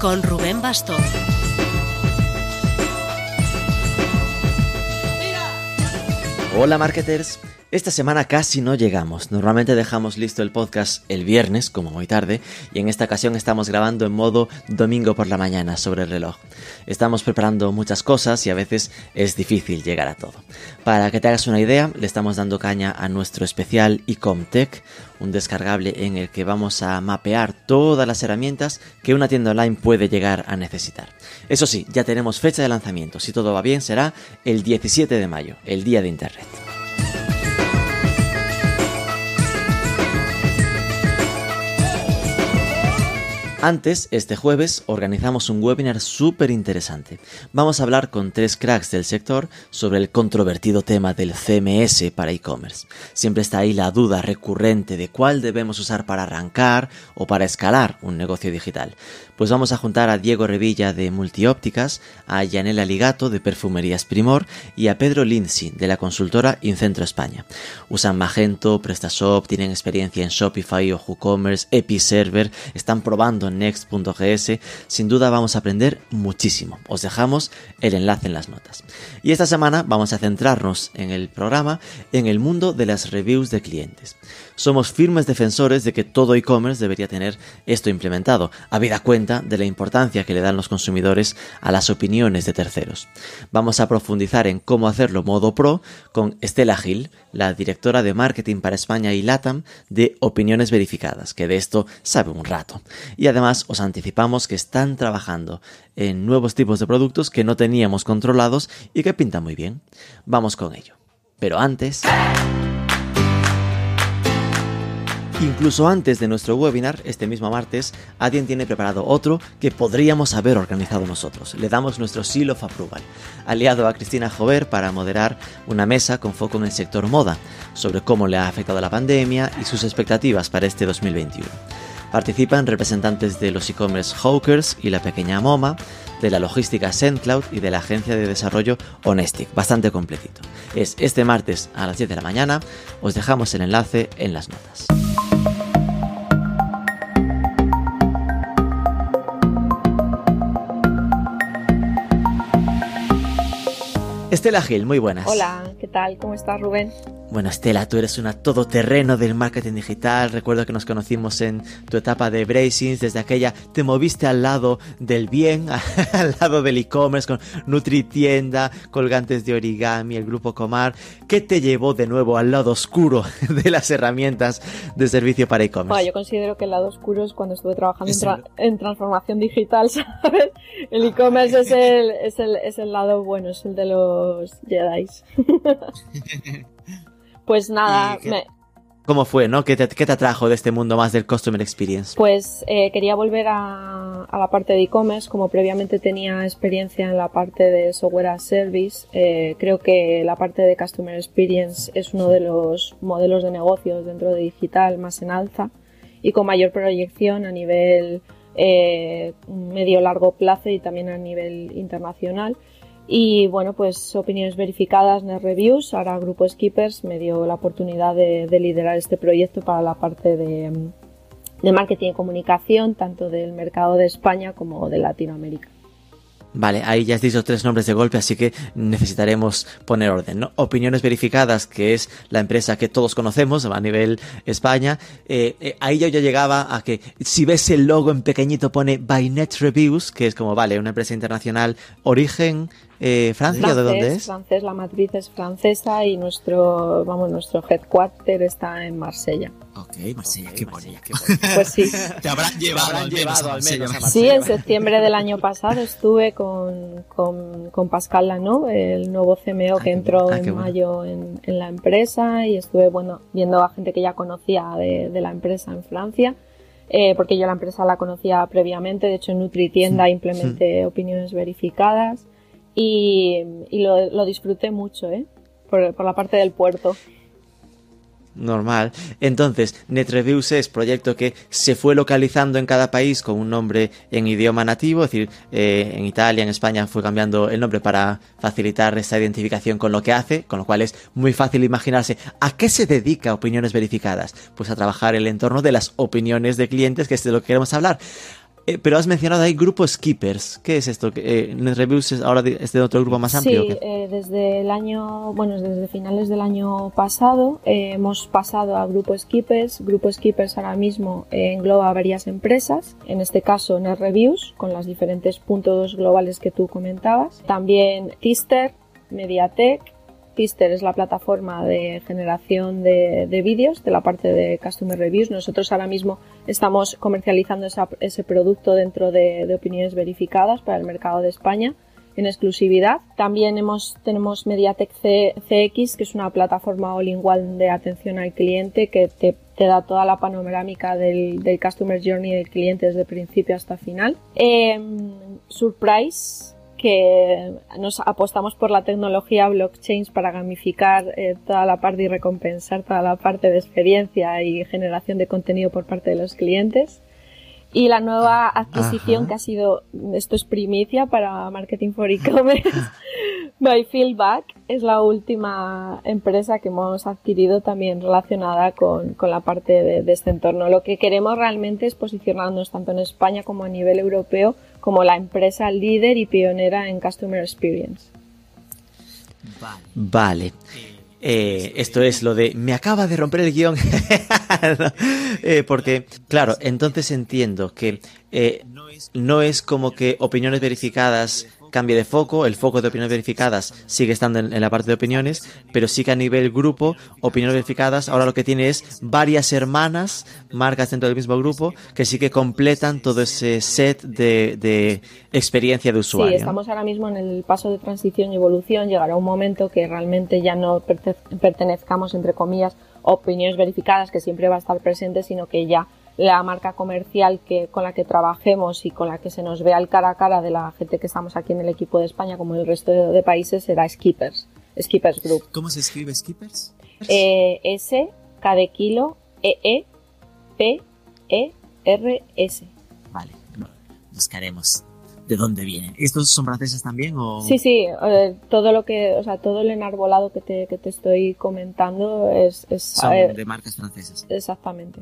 con Rubén Bastón. Hola marketers, esta semana casi no llegamos. Normalmente dejamos listo el podcast el viernes, como muy tarde, y en esta ocasión estamos grabando en modo domingo por la mañana sobre el reloj. Estamos preparando muchas cosas y a veces es difícil llegar a todo. Para que te hagas una idea, le estamos dando caña a nuestro especial Ecomtech, un descargable en el que vamos a mapear todas las herramientas que una tienda online puede llegar a necesitar. Eso sí, ya tenemos fecha de lanzamiento. Si todo va bien, será el 17 de mayo, el día de Internet. Antes, este jueves, organizamos un webinar súper interesante. Vamos a hablar con tres cracks del sector sobre el controvertido tema del CMS para e-commerce. Siempre está ahí la duda recurrente de cuál debemos usar para arrancar o para escalar un negocio digital. Pues vamos a juntar a Diego Revilla de Multiópticas, a Yanela Ligato de Perfumerías Primor y a Pedro Lindsay de la consultora Incentro España. Usan Magento, PrestaShop, tienen experiencia en Shopify o WooCommerce, Episerver, están probando Next.gs. Sin duda vamos a aprender muchísimo. Os dejamos el enlace en las notas. Y esta semana vamos a centrarnos en el programa en el mundo de las reviews de clientes somos firmes defensores de que todo e-commerce debería tener esto implementado, habida cuenta de la importancia que le dan los consumidores a las opiniones de terceros. Vamos a profundizar en cómo hacerlo modo pro con Estela Gil, la directora de marketing para España y LATAM de Opiniones Verificadas, que de esto sabe un rato. Y además os anticipamos que están trabajando en nuevos tipos de productos que no teníamos controlados y que pintan muy bien. Vamos con ello. Pero antes... Incluso antes de nuestro webinar, este mismo martes, Adyen tiene preparado otro que podríamos haber organizado nosotros. Le damos nuestro seal of approval, aliado a Cristina Jover para moderar una mesa con foco en el sector moda, sobre cómo le ha afectado la pandemia y sus expectativas para este 2021. Participan representantes de los e-commerce Hawkers y la pequeña MoMA, de la logística SendCloud y de la agencia de desarrollo Honestic, bastante completito. Es este martes a las 10 de la mañana, os dejamos el enlace en las notas. Estela Gil, muy buenas. Hola, ¿qué tal? ¿Cómo estás, Rubén? Bueno, Estela, tú eres una todoterreno del marketing digital. Recuerdo que nos conocimos en tu etapa de Bracings. Desde aquella te moviste al lado del bien, al lado del e-commerce, con NutriTienda, colgantes de origami, el grupo Comar. ¿Qué te llevó de nuevo al lado oscuro de las herramientas de servicio para e-commerce? yo considero que el lado oscuro es cuando estuve trabajando en, transformación digital, ¿sabes? El e-commerce es el, es, el, es el lado bueno, es el de los Jedi. Pues nada, ¿Cómo fue, no? ¿Qué te, ¿Qué te, atrajo de este mundo más del Customer Experience? Pues eh, quería volver a, la parte de e-commerce, como previamente tenía experiencia en la parte de software as service. Eh, creo que la parte de Customer Experience es uno de los modelos de negocios dentro de digital más en alza y con mayor proyección a nivel eh, medio-largo plazo y también a nivel internacional. Y bueno, pues opiniones verificadas, net reviews. Ahora Grupo Skippers me dio la oportunidad de, liderar este proyecto para la parte de, de marketing y comunicación, tanto del mercado de España como de Latinoamérica. Vale, ahí ya has dicho tres nombres de golpe, así que necesitaremos poner orden, ¿no? Opiniones verificadas, que es la empresa que todos conocemos a nivel España. Eh, eh, ahí yo ya llegaba a que si ves el logo en pequeñito pone By Net Reviews, que es como, vale, una empresa internacional, origen, eh, Francia, ¿de dónde es? Francés, la matriz es francesa y nuestro, vamos, nuestro headquarter está en Marsella. Ok, Marsella, qué bonito. Pues sí. Te habrán llevado, al, menos a Sí, en septiembre del año pasado estuve con, con, con Pascal Lano, el nuevo CMO que ah, entró ah, en mayo en, en, la empresa y estuve, bueno, viendo a gente que ya conocía de, de la empresa en Francia eh, porque yo la empresa la conocía previamente, de hecho en NutriTienda implementé opiniones verificadas y, lo, disfruté mucho, ¿eh? por, la parte del puerto normal. Entonces, NetReviews es proyecto que se fue localizando en cada país con un nombre en idioma nativo, es decir, eh, en Italia, en España fue cambiando el nombre para facilitar esta identificación con lo que hace, con lo cual es muy fácil imaginarse a qué se dedica Opiniones Verificadas. Pues a trabajar el entorno de las opiniones de clientes, que es de lo que queremos hablar. Eh, pero has mencionado ahí grupo Skippers. ¿Qué es esto? Eh, Reviews ahora es de otro grupo más amplio? Sí, eh, desde el año, bueno, desde finales del año pasado eh, hemos pasado a grupo Skippers. Grupo Skippers ahora mismo engloba varias empresas, en este caso NetReviews, con los diferentes puntos globales que tú comentabas. También Tister, Mediatek, Pister es la plataforma de generación de, vídeos de la parte de Customer Reviews. Nosotros ahora mismo estamos comercializando ese producto dentro de, opiniones verificadas para el mercado de España en exclusividad. También hemos, tenemos Mediatek CX, que es una plataforma all-in-one de atención al cliente que te, da toda la panorámica del, Customer Journey del cliente desde principio hasta final. Em, Surprise que nos apostamos por la tecnología blockchain para gamificar eh, toda la parte y recompensar toda la parte de experiencia y generación de contenido por parte de los clientes. Y la nueva adquisición que ha sido, esto es primicia para Marketing for E-Commerce, by Feedback, es la última empresa que hemos adquirido también relacionada con, con la parte de, de, este entorno. Lo que queremos realmente es posicionarnos tanto en España como a nivel europeo como la empresa líder y pionera en Customer Experience. Vale. Eh, esto es lo de me acaba de romper el guion. Eh, porque, claro, entonces entiendo que eh, no es como que opiniones verificadas cambie de foco, el foco de opiniones verificadas sigue estando en, la parte de opiniones, pero sí que a nivel grupo, opiniones verificadas ahora lo que tiene es varias hermanas, marcas dentro del mismo grupo, que sí que completan todo ese set de, experiencia de usuario. Sí, estamos ahora mismo en el paso de transición y evolución, llegará un momento que realmente ya no pertenezcamos, entre comillas, opiniones verificadas, que siempre va a estar presente, sino que ya la marca comercial que, con la que trabajemos y con la que se nos vea el cara a cara de la gente que estamos aquí en el equipo de España como el resto de, países será Skippers, Skippers Group. ¿Cómo se escribe Skippers? Eh, S, K de kilo, E, E, P, E, R, S. Vale, buscaremos de dónde viene. ¿Estos son franceses también o...? Sí, sí, eh, todo lo que, o sea, todo el enarbolado que te, que te estoy comentando es... es son de marcas francesas. Exactamente.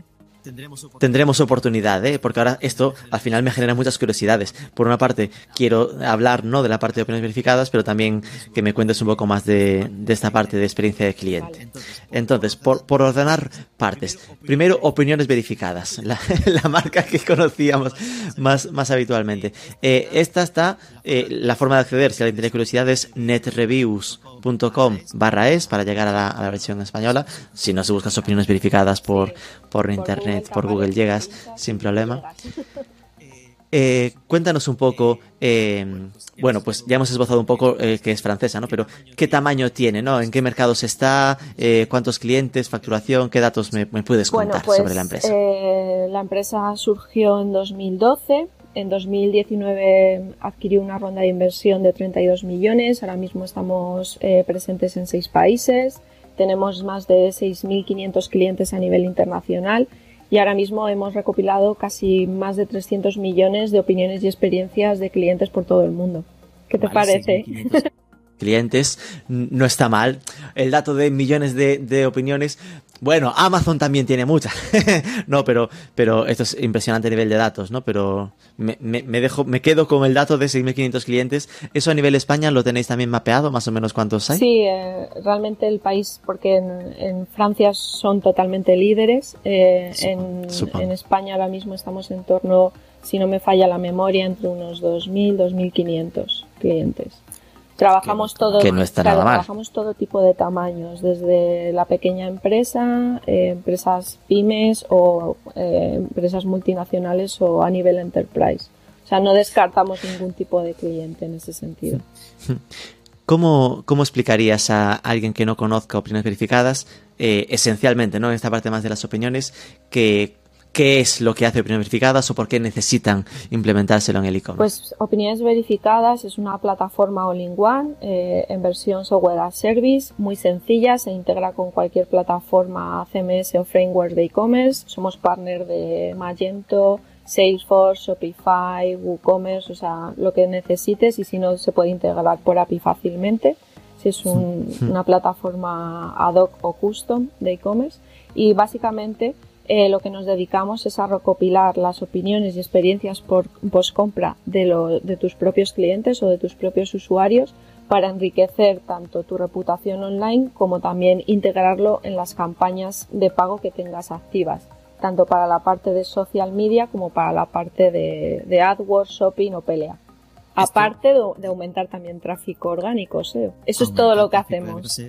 Tendremos oportunidad, ¿eh? porque ahora esto al final me genera muchas curiosidades. Por una parte, quiero hablar no de la parte de opiniones verificadas, pero también que me cuentes un poco más de, esta parte de experiencia de cliente. Entonces, por, ordenar partes. Primero, opiniones verificadas, la, marca que conocíamos más, más habitualmente. Eh, esta está, eh, la forma de acceder, si alguien tiene curiosidad, es netreviews.com barra es para llegar a la, versión española. Si no, se buscan opiniones verificadas por, por internet por Google llegas sin problema. Eh, cuéntanos un poco, eh, bueno, pues ya hemos esbozado un poco eh, que es francesa, ¿no? Pero ¿qué tamaño tiene, ¿no? ¿En qué mercados está? ¿Cuántos clientes? ¿Facturación? ¿Qué datos me, puedes contar pues, sobre la empresa? la empresa surgió en 2012. En 2019 adquirió una ronda de inversión de 32 millones. Ahora mismo estamos presentes en seis países. Tenemos más de 6.500 clientes a nivel internacional y ahora mismo hemos recopilado casi más de 300 millones de opiniones y experiencias de clientes por todo el mundo. ¿Qué te parece? clientes, no está mal. El dato de millones de, de opiniones bueno, Amazon también tiene muchas. no, pero, pero esto es impresionante nivel de datos, ¿no? Pero me, me, dejo, me quedo con el dato de 6.500 clientes. ¿Eso a nivel España lo tenéis también mapeado? ¿Más o menos cuántos hay? Sí, eh, realmente el país, porque en, Francia son totalmente líderes. Eh, en, en, España ahora mismo estamos en torno, si no me falla la memoria, entre unos 2.000, 2.500 clientes. Trabajamos todo, trabajamos todo tipo de tamaños, desde la pequeña empresa, eh, empresas pymes o eh, empresas multinacionales o a nivel enterprise. O sea, no descartamos ningún tipo de cliente en ese sentido. ¿Cómo, cómo explicarías a alguien que no conozca opiniones verificadas, eh, esencialmente, ¿no? En esta parte más de las opiniones, que qué es lo que hace Opiniones Verificadas o por qué necesitan implementárselo en el e-commerce. Pues Opiniones Verificadas es una plataforma all-in-one eh, en versión software as service, muy sencilla, se integra con cualquier plataforma CMS o framework de e-commerce. Somos partner de Magento, Salesforce, Shopify, WooCommerce, o sea, lo que necesites y si no se puede integrar por API fácilmente, si es una plataforma ad hoc o custom de e-commerce. Y básicamente eh, lo que nos dedicamos es a recopilar las opiniones y experiencias por post-compra de, de tus propios clientes o de tus propios usuarios para enriquecer tanto tu reputación online como también integrarlo en las campañas de pago que tengas activas tanto para la parte de social media como para la parte de, AdWords, shopping o pelea. Aparte de, aumentar también tráfico orgánico, SEO. Eso es todo lo que hacemos.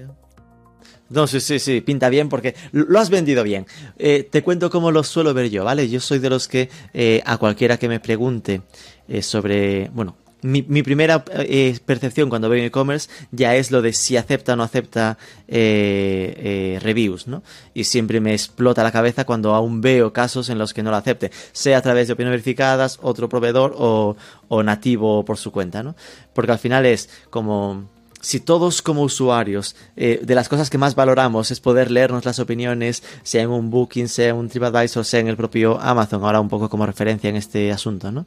No, sí, sí, sí, pinta bien porque lo has vendido bien. Eh, te cuento cómo lo suelo ver yo, ¿vale? Yo soy de los que eh, a cualquiera que me pregunte eh, sobre, bueno, mi, primera percepción cuando veo e-commerce ya es lo de si acepta o no acepta eh, reviews, ¿no? Y siempre me explota la cabeza cuando aún veo casos en los que no lo acepte, sea a través de opiniones verificadas, otro proveedor o nativo por su cuenta, ¿no? Porque al final es como si todos como usuarios, eh, de las cosas que más valoramos es poder leernos las opiniones, sea en un Booking, sea en un TripAdvisor, sea en el propio Amazon, ahora un poco como referencia en este asunto, ¿no?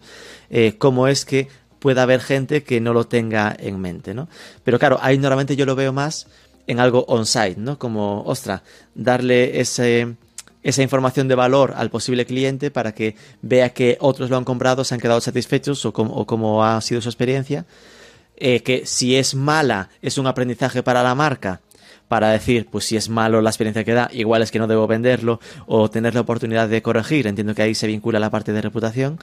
Eh, ¿Cómo es que pueda haber gente que no lo tenga en mente, ¿no? Pero claro, ahí normalmente yo lo veo más en algo on-site, ¿no? Como, ostra, darle ese, esa información de valor al posible cliente para que vea que otros lo han comprado, se han quedado satisfechos o cómo ha sido su experiencia. Eh, que si es mala es un aprendizaje para la marca para decir, pues si es malo la experiencia que da, igual es que no debo venderlo o tener la oportunidad de corregir. Entiendo que ahí se vincula la parte de reputación.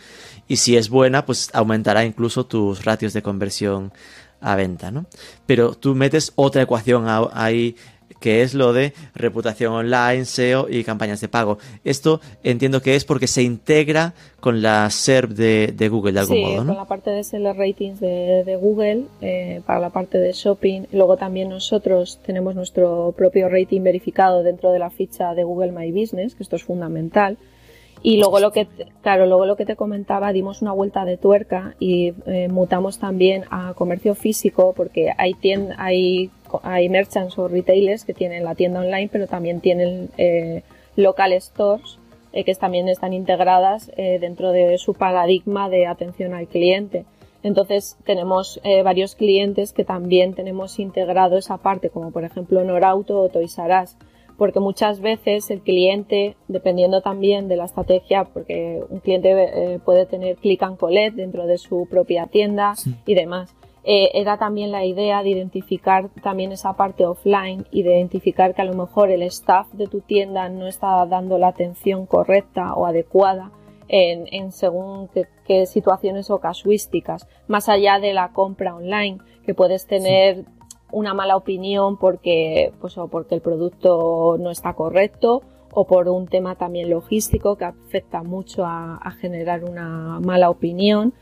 Y si es buena, pues aumentará incluso tus ratios de conversión a venta, ¿no? Pero tú metes otra ecuación ahí que es lo de reputación online, SEO y campañas de pago. Esto entiendo que es porque se integra con la SERP de, Google de algún modo, ¿no? con la parte de seller ratings de, Google, eh, para la parte de shopping. Luego también nosotros tenemos nuestro propio rating verificado dentro de la ficha de Google My Business, que esto es fundamental. Y luego lo que, claro, luego lo que te comentaba, dimos una vuelta de tuerca y eh, mutamos también a comercio físico porque hay tiendas, hay hay merchants o retailers que tienen la tienda online, pero también tienen eh, local stores eh, que también están integradas eh, dentro de su paradigma de atención al cliente. Entonces tenemos varios clientes que también tenemos integrado esa parte, como por ejemplo Norauto o Toys R Us, porque muchas veces el cliente, dependiendo también de la estrategia, porque un cliente puede tener click and collect dentro de su propia tienda y demás eh, era también la idea de identificar también esa parte offline y de identificar que a lo mejor el staff de tu tienda no está dando la atención correcta o adecuada en, según qué, situaciones o casuísticas, más allá de la compra online, que puedes tener una mala opinión porque, pues, o porque el producto no está correcto o por un tema también logístico que afecta mucho a, a generar una mala opinión.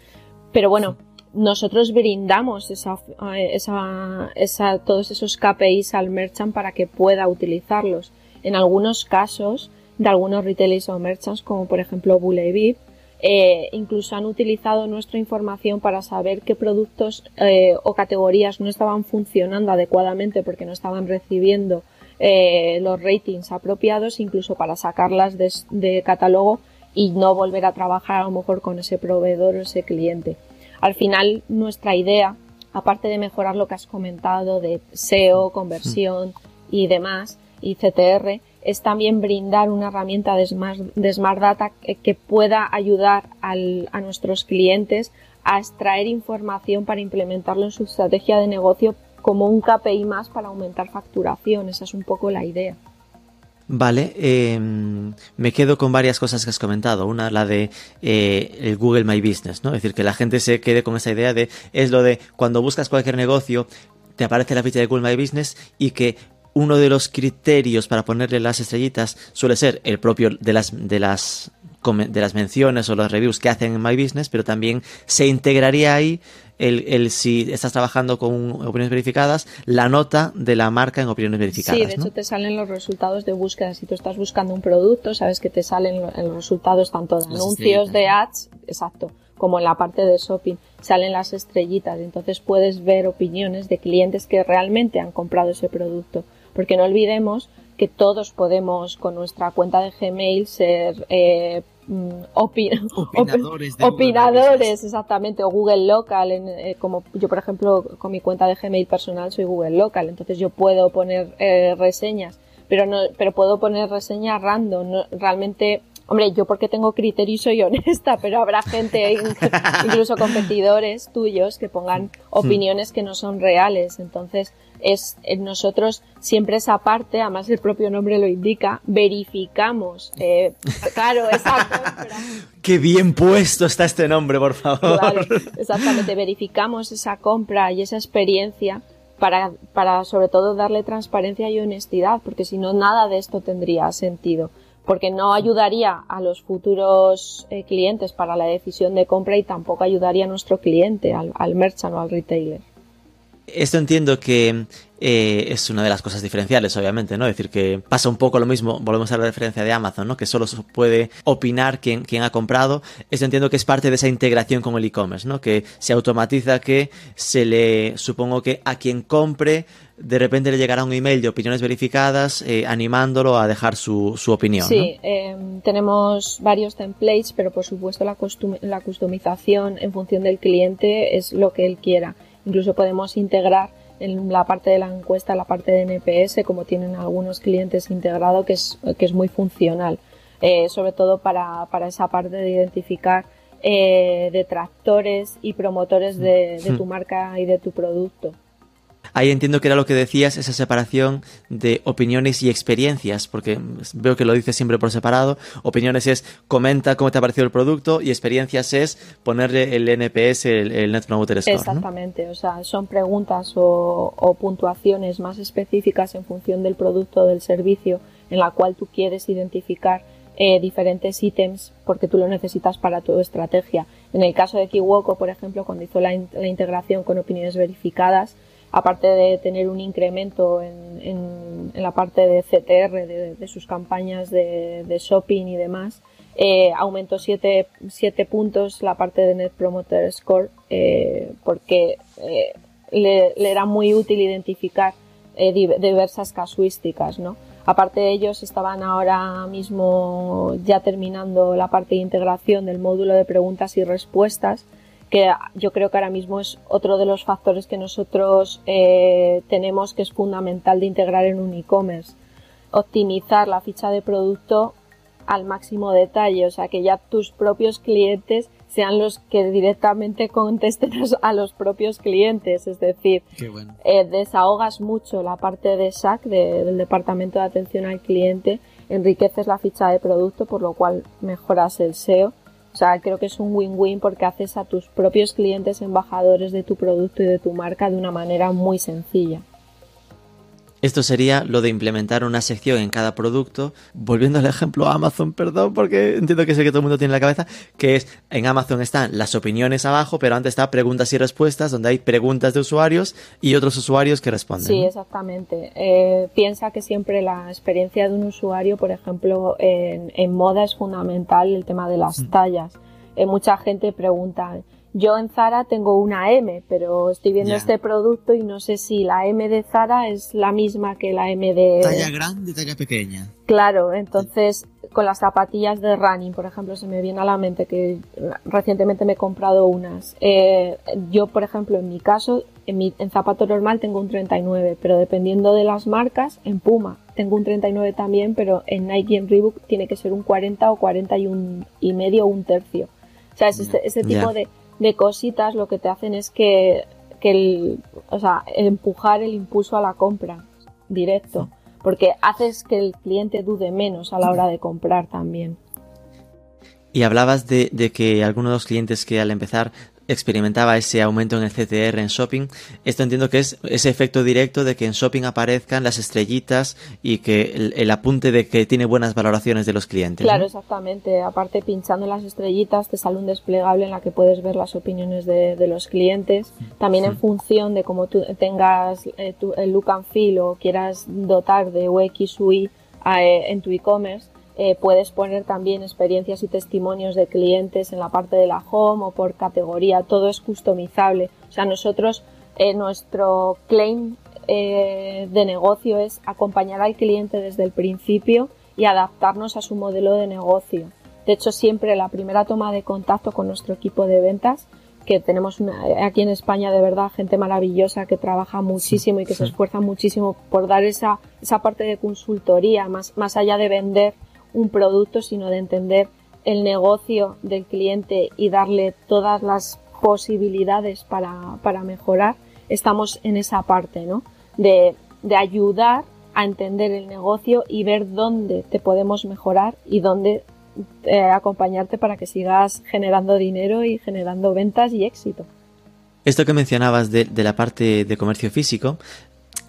Pero bueno, nosotros brindamos esa, esa, esa, todos esos KPIs al merchant para que pueda utilizarlos. En algunos casos de algunos retailers o merchants, como por ejemplo Bullevip, eh, incluso han utilizado nuestra información para saber qué productos eh, o categorías no estaban funcionando adecuadamente porque no estaban recibiendo eh, los ratings apropiados, incluso para sacarlas de catálogo y no volver a trabajar a lo mejor con ese proveedor o ese cliente. Al final, nuestra idea, aparte de mejorar lo que has comentado de SEO, conversión y demás, y CTR, es también brindar una herramienta de Smart, Data que, pueda ayudar a nuestros clientes a extraer información para implementarlo en su estrategia de negocio como un KPI más para aumentar facturación. Esa es un poco la idea. Vale, em, me quedo con varias cosas que has comentado. Una, la de eh, el Google My Business, ¿no? Es decir, que la gente se quede con esa idea de, es lo de cuando buscas cualquier negocio, te aparece la ficha de Google My Business y que uno de los criterios para ponerle las estrellitas suele ser el propio de las, de las de las menciones o los reviews que hacen en My Business, pero también se integraría ahí el, el, si estás trabajando con opiniones verificadas, la nota de la marca en opiniones verificadas. Sí, de hecho te salen los resultados de búsqueda. Si tú estás buscando un producto, sabes que te salen los resultados tanto de anuncios, de ads, exacto, como en la parte de shopping. Salen las estrellitas, entonces puedes ver opiniones de clientes que realmente han comprado ese producto. Porque no olvidemos que todos podemos con nuestra cuenta de Gmail ser eh, Mm, opinadores, opinadores exactamente, o Google Local, en, eh, como yo por ejemplo con mi cuenta de Gmail personal soy Google Local, entonces yo puedo poner eh, reseñas, pero no, pero puedo poner reseñas random, realmente Hombre, yo porque tengo criterio soy honesta, pero habrá gente, incluso competidores tuyos, que pongan hmm. opiniones que no son reales. Entonces, es nosotros siempre esa parte, además el propio nombre lo indica, verificamos. Eh, claro, exacto. Qué bien puesto está este nombre, por favor. Claro, exactamente, verificamos esa compra y esa experiencia para, para sobre todo darle transparencia y honestidad, porque si no, nada de esto tendría sentido porque no ayudaría a los futuros eh, clientes para la decisión de compra y tampoco ayudaría a nuestro cliente, al, al merchant o al retailer. Esto entiendo que eh, es una de las cosas diferenciales, obviamente, ¿no? Es decir, que pasa un poco lo mismo, volvemos a la referencia de Amazon, ¿no? Que solo puede opinar quien, quien ha comprado. Esto entiendo que es parte de esa integración con el e-commerce, ¿no? Que se automatiza que se le, supongo que a quien compre, de repente le llegará un email de opiniones verificadas eh, animándolo a dejar su, su opinión. Sí, eh, tenemos varios templates, pero por supuesto la, la customización en función del cliente es lo que él quiera. Incluso podemos integrar en la parte de la encuesta, la parte de NPS, como tienen algunos clientes integrado, que es, que es muy funcional, eh, sobre todo para, para, esa parte de identificar eh, detractores y promotores de, de tu marca y de tu producto. Ahí entiendo que era lo que decías, esa separación de opiniones y experiencias, porque veo que lo dices siempre por separado. Opiniones es comenta cómo te ha parecido el producto y experiencias es ponerle el NPS, el, Net Promoter Score. Exactamente, o sea, son preguntas o, puntuaciones más específicas en función del producto o del servicio en la cual tú quieres identificar eh, diferentes ítems porque tú lo necesitas para tu estrategia. En el caso de Kiwoko, por ejemplo, cuando hizo la, la integración con opiniones verificadas, aparte de tener un incremento en, en, la parte de CTR de, sus campañas de, shopping y demás, eh, aumentó 7 puntos la parte de Net Promoter Score eh, porque eh, le, le, era muy útil identificar diversas casuísticas, ¿no? Aparte de ellos estaban ahora mismo ya terminando la parte de integración del módulo de preguntas y respuestas que yo creo que ahora mismo es otro de los factores que nosotros eh, tenemos que es fundamental de integrar en un e-commerce. Optimizar la ficha de producto al máximo detalle, o sea, que ya tus propios clientes sean los que directamente contesten a los propios clientes, es decir, eh, desahogas mucho la parte de SAC, del Departamento de Atención al Cliente, enriqueces la ficha de producto, por lo cual mejoras el SEO o sea, creo que es un win-win porque haces a tus propios clientes embajadores de tu producto y de tu marca de una manera muy sencilla. Esto sería lo de implementar una sección en cada producto. Volviendo al ejemplo Amazon, perdón, porque entiendo que sé que todo el mundo tiene en la cabeza, que es en Amazon están las opiniones abajo, pero antes está preguntas y respuestas, donde hay preguntas de usuarios y otros usuarios que responden. Sí, exactamente. Eh, piensa que siempre la experiencia de un usuario, por ejemplo, en, en moda es fundamental el tema de las mm. tallas. Eh, mucha gente pregunta, yo en Zara tengo una M, pero estoy viendo este producto y no sé si la M de Zara es la misma que la M de... Talla grande, talla pequeña. Claro, entonces con las zapatillas de running, por ejemplo, se me viene a la mente que recientemente me he comprado unas. Eh, yo, por ejemplo, en mi caso, en, mi, en zapato normal tengo un 39, pero dependiendo de las marcas, en Puma tengo un 39 también, pero en Nike y en Reebok tiene que ser un 40 o 41 y medio o un tercio. O sea, es este, este tipo de de cositas lo que te hacen es que, que el, o sea, empujar el impulso a la compra directo, porque haces que el cliente dude menos a la hora de comprar también. Y hablabas de, de que algunos de los clientes que al empezar experimentaba ese aumento en el CTR en shopping, esto entiendo que es ese efecto directo de que en shopping aparezcan las estrellitas y que el, el apunte de que tiene buenas valoraciones de los clientes. Claro, ¿no? exactamente. Aparte, pinchando en las estrellitas te sale un desplegable en la que puedes ver las opiniones de, de los clientes. También en función de cómo tú tengas eh, tu- el look and feel o quieras dotar de UX UI eh, en tu e-commerce, eh, puedes poner también experiencias y testimonios de clientes en la parte de la home o por categoría. Todo es customizable. O sea, nosotros, eh, nuestro claim eh, de negocio es acompañar al cliente desde el principio y adaptarnos a su modelo de negocio. De hecho, siempre la primera toma de contacto con nuestro equipo de ventas, que tenemos una- aquí en España de verdad gente maravillosa que trabaja muchísimo y que se esfuerza muchísimo por dar esa, esa parte de consultoría, más, más allá de vender un producto, sino de entender el negocio del cliente y darle todas las posibilidades para, para mejorar, estamos en esa parte, ¿no? De, de ayudar a entender el negocio y ver dónde te podemos mejorar y dónde eh, acompañarte para que sigas generando dinero y generando ventas y éxito. Esto que mencionabas de, de la parte de comercio físico,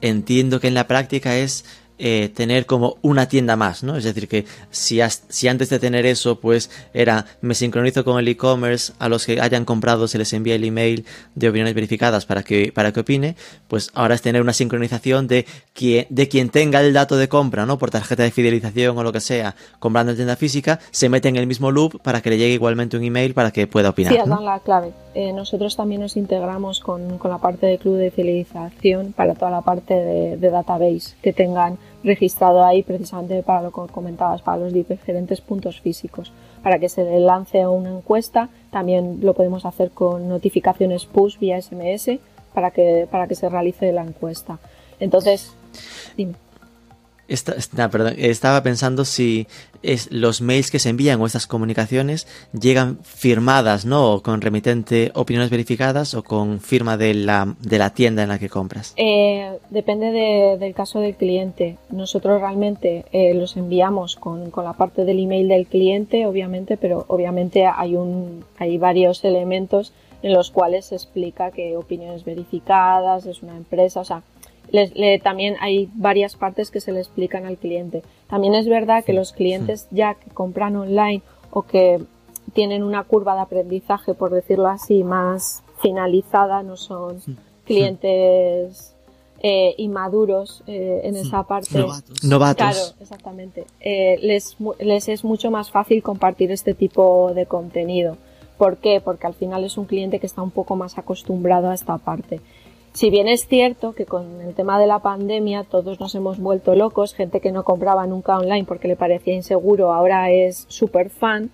entiendo que en la práctica es eh, tener como una tienda más, ¿no? Es decir, que si, has- si antes de tener eso, pues era, me sincronizo con el e-commerce, a los que hayan comprado se les envía el email de opiniones verificadas para que, para que opine, pues ahora es tener una sincronización de quien, de quien tenga el dato de compra, ¿no? Por tarjeta de fidelización o lo que sea, comprando en tienda física, se mete en el mismo loop para que le llegue igualmente un email para que pueda opinar. Sí, ¿no? la clave. Eh, nosotros también nos integramos con, con la parte de club de fidelización para toda la parte de, de database que tengan registrado ahí precisamente para lo que comentabas, para los diferentes puntos físicos, para que se lance una encuesta. También lo podemos hacer con notificaciones push vía SMS para que, para que se realice la encuesta. Entonces. Esta- estaba pensando si es los mails que se envían o estas comunicaciones llegan firmadas, ¿no? O con remitente opiniones verificadas o con firma de la, de la tienda en la que compras. Eh, depende de- del caso del cliente. Nosotros realmente eh, los enviamos con, con la parte del email del cliente, obviamente, pero obviamente hay, un, hay varios elementos en los cuales se explica que opiniones verificadas, es una empresa, o sea, les- le- también hay varias partes que se le explican al cliente. También es verdad que los clientes ya que compran online o que tienen una curva de aprendizaje, por decirlo así, más finalizada, no son clientes eh, inmaduros eh, en esa parte. Novatos. Novatos. Claro, exactamente. Eh, les, les es mucho más fácil compartir este tipo de contenido. ¿Por qué? Porque al final es un cliente que está un poco más acostumbrado a esta parte. Si bien es cierto que con el tema de la pandemia todos nos hemos vuelto locos, gente que no compraba nunca online porque le parecía inseguro, ahora es súper fan.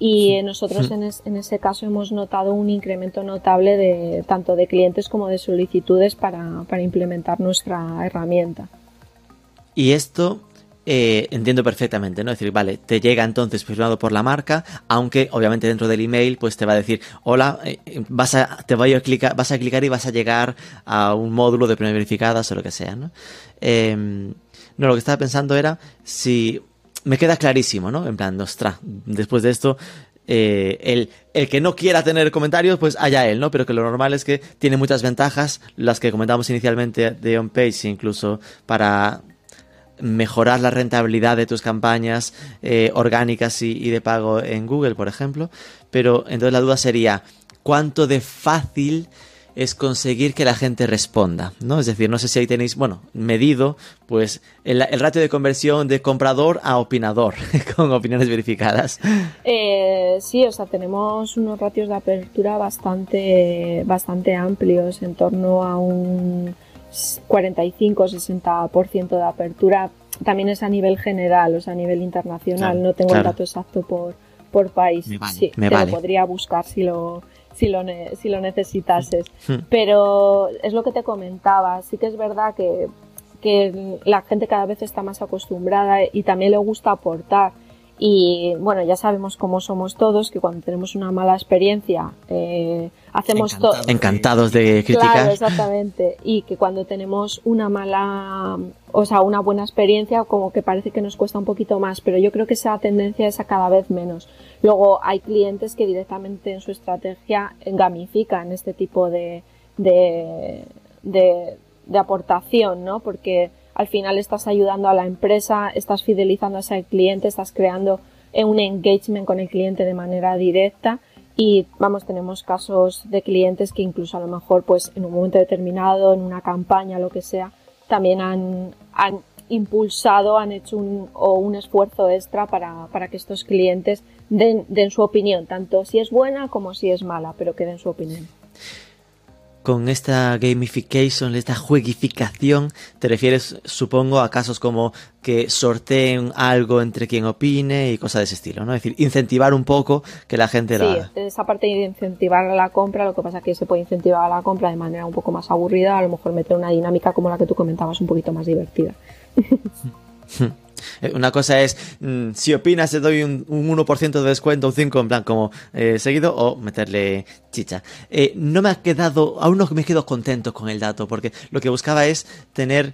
Y eh, nosotros en, es- en ese caso hemos notado un incremento notable de tanto de clientes como de solicitudes para, para implementar nuestra herramienta. Y esto eh, entiendo perfectamente, ¿no? Es decir, vale, te llega entonces firmado por la marca, aunque obviamente dentro del email pues te va a decir, hola, eh, vas a, te voy a clicar, vas a clicar y vas a llegar a un módulo de opiniones verificadas o lo que sea, ¿no? Eh, no, lo que estaba pensando era si me queda clarísimo, ¿no? En plan, ostras, después de esto, eh, el, el que no quiera tener comentarios, pues allá él, ¿no? Pero que lo normal es que tiene muchas ventajas, las que comentamos inicialmente de on-page, incluso para mejorar la rentabilidad de tus campañas eh, orgánicas y, de pago en Google, por ejemplo. Pero entonces la duda sería, ¿cuánto de fácil es conseguir que la gente responda, ¿no? Es decir, no sé si ahí tenéis, bueno, medido, pues, el, el ratio de conversión de comprador a opinador, con opiniones verificadas. Eh, sí, o sea, tenemos unos ratios de apertura bastante, bastante amplios, en torno a un 45-60% de apertura. También es a nivel general, o sea, a nivel internacional. Claro, no tengo claro. el dato exacto por, por país. Me vale. Sí, Me te vale. lo podría buscar si lo, si lo, ne- si lo necesitases. Hmm. Pero es lo que te comentaba. Sí que es verdad que, que la gente cada vez está más acostumbrada y también le gusta aportar. Y bueno, ya sabemos cómo somos todos, que cuando tenemos una mala experiencia eh, hacemos todo. Encantado. Encantados de criticar. Claro, exactamente. Y que cuando tenemos una mala, o sea, una buena experiencia, como que parece que nos cuesta un poquito más, pero yo creo que esa tendencia es a cada vez menos. Luego hay clientes que directamente en su estrategia gamifican este tipo de, de, de, de aportación, ¿no? Porque al final estás ayudando a la empresa, estás fidelizando a ese cliente, estás creando un engagement con el cliente de manera directa y vamos, tenemos casos de clientes que incluso a lo mejor pues en un momento determinado, en una campaña, lo que sea, también han, han impulsado, han hecho un, o un esfuerzo extra para, para que estos clientes den, den su opinión, tanto si es buena como si es mala, pero que den su opinión. Con esta gamification, esta jueguificación, te refieres, supongo, a casos como que sorteen algo entre quien opine y cosas de ese estilo, ¿no? Es decir, incentivar un poco que la gente Sí, la haga. esa parte de incentivar la compra, lo que pasa que se puede incentivar la compra de manera un poco más aburrida, a lo mejor meter una dinámica como la que tú comentabas un poquito más divertida. Eh, Una cosa es, mm, si opinas te doy un, un 1% de descuento, un 5% en plan como eh, seguido, o meterle chicha. Eh, no me ha quedado, aún no me quedo contento con el dato, porque lo que buscaba es tener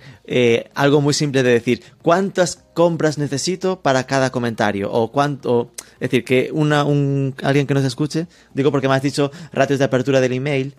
algo muy simple de decir, ¿cuántas compras necesito para cada comentario? O cuánto, es decir, que una, un, alguien que nos escuche, digo porque me has dicho ratios de apertura del email,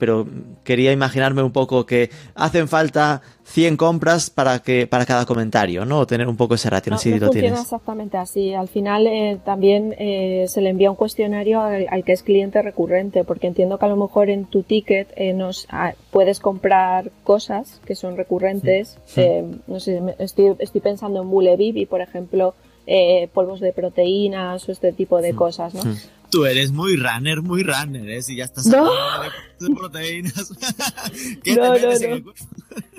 pero quería imaginarme un poco que hacen falta 100 compras para que para cada comentario, ¿no? O tener un poco ese ratio, no, si no lo tienes. exactamente así. Al final eh, también eh, se le envía un cuestionario al, al que es cliente recurrente, porque entiendo que a lo mejor en tu ticket eh, nos ah, puedes comprar cosas que son recurrentes. Eh, no sé, estoy, estoy pensando en Bulebib y, por ejemplo, eh, polvos de proteínas o este tipo de cosas, ¿no? Tú eres muy runner, muy runner, ¿eh? Si ya estás No. de, proteínas. ¿Qué No, te metes no, en no. el cuerpo?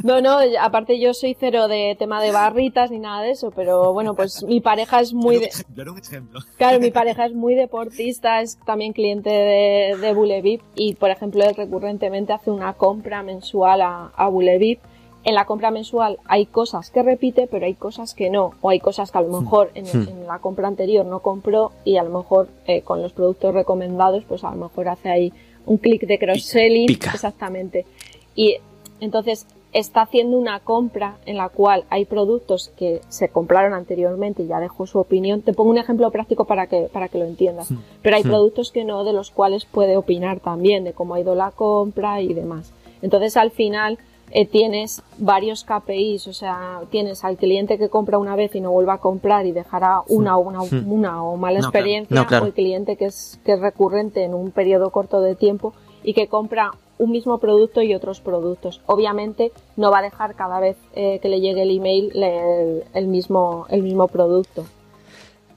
No, no, aparte yo soy cero de tema de barritas ni nada de eso, pero bueno, pues mi pareja es muy de, Yo era un ejemplo. Claro, mi pareja es muy deportista, es también cliente de, de Bulevip y, por ejemplo, él recurrentemente hace una compra mensual a, a Bulevip. En la compra mensual hay cosas que repite, pero hay cosas que no. O hay cosas que a lo mejor en, en la compra anterior no compró y a lo mejor eh, con los productos recomendados, pues a lo mejor hace ahí un clic de cross-selling. Exactamente. Y entonces está haciendo una compra en la cual hay productos que se compraron anteriormente y ya dejó su opinión. Te pongo un ejemplo práctico para que, para que lo entiendas. Pero hay productos que no, de los cuales puede opinar también, de cómo ha ido la compra y demás. Entonces al final eh, tienes varios KPIs, o sea, tienes al cliente que compra una vez y no vuelve a comprar y dejará una o una, una o mala No, experiencia, No, claro. o el cliente que es, que es recurrente en un periodo corto de tiempo y que compra un mismo producto y otros productos. Obviamente no va a dejar cada vez eh, que le llegue el email le- el, el mismo, el mismo producto.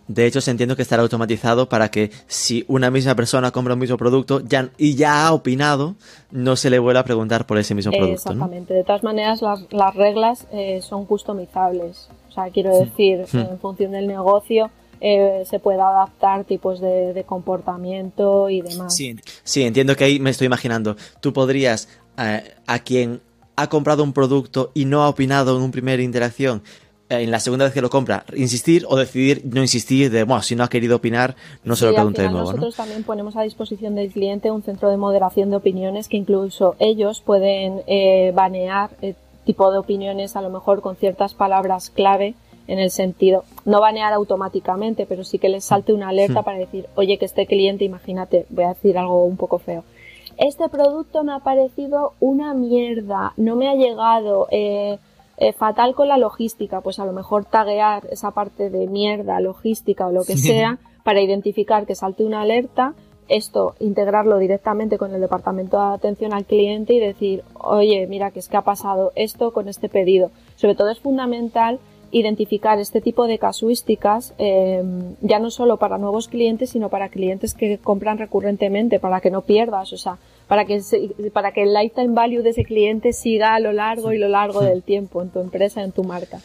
De hecho, se entiendo que estará automatizado para que si una misma persona compra un mismo producto ya, y ya ha opinado, no se le vuelva a preguntar por ese mismo producto, ¿no? Exactamente. De todas maneras, las, las reglas eh, son customizables. O sea, quiero decir, en función del negocio eh, se puede adaptar tipos de, de comportamiento y demás. Sí, Sí, entiendo que ahí me estoy imaginando. Tú podrías, eh, a quien ha comprado un producto y no ha opinado en una primera interacción, en la segunda vez que lo compra, insistir o decidir no insistir de, bueno, si no ha querido opinar, no se Sí, lo al pregunte de nuevo, ¿no? nosotros también ponemos a disposición del cliente un centro de moderación de opiniones que incluso ellos pueden eh, banear eh, tipo de opiniones a lo mejor con ciertas palabras clave en el sentido, no banear automáticamente, pero sí que les salte una alerta Hmm. para decir, oye, que este cliente, imagínate, voy a decir algo un poco feo. Este producto me ha parecido una mierda, no me ha llegado, eh, eh, fatal con la logística, pues a lo mejor taguear esa parte de mierda, logística o lo que sea, para identificar que salte una alerta, esto integrarlo directamente con el departamento de atención al cliente y decir, oye, mira, que es que ha pasado esto con este pedido. Sobre todo es fundamental identificar este tipo de casuísticas, eh, ya no solo para nuevos clientes, sino para clientes que compran recurrentemente, para que no pierdas, o sea, para que, se- para que el lifetime value de ese cliente siga a lo largo y lo largo del tiempo en tu empresa, en tu marca.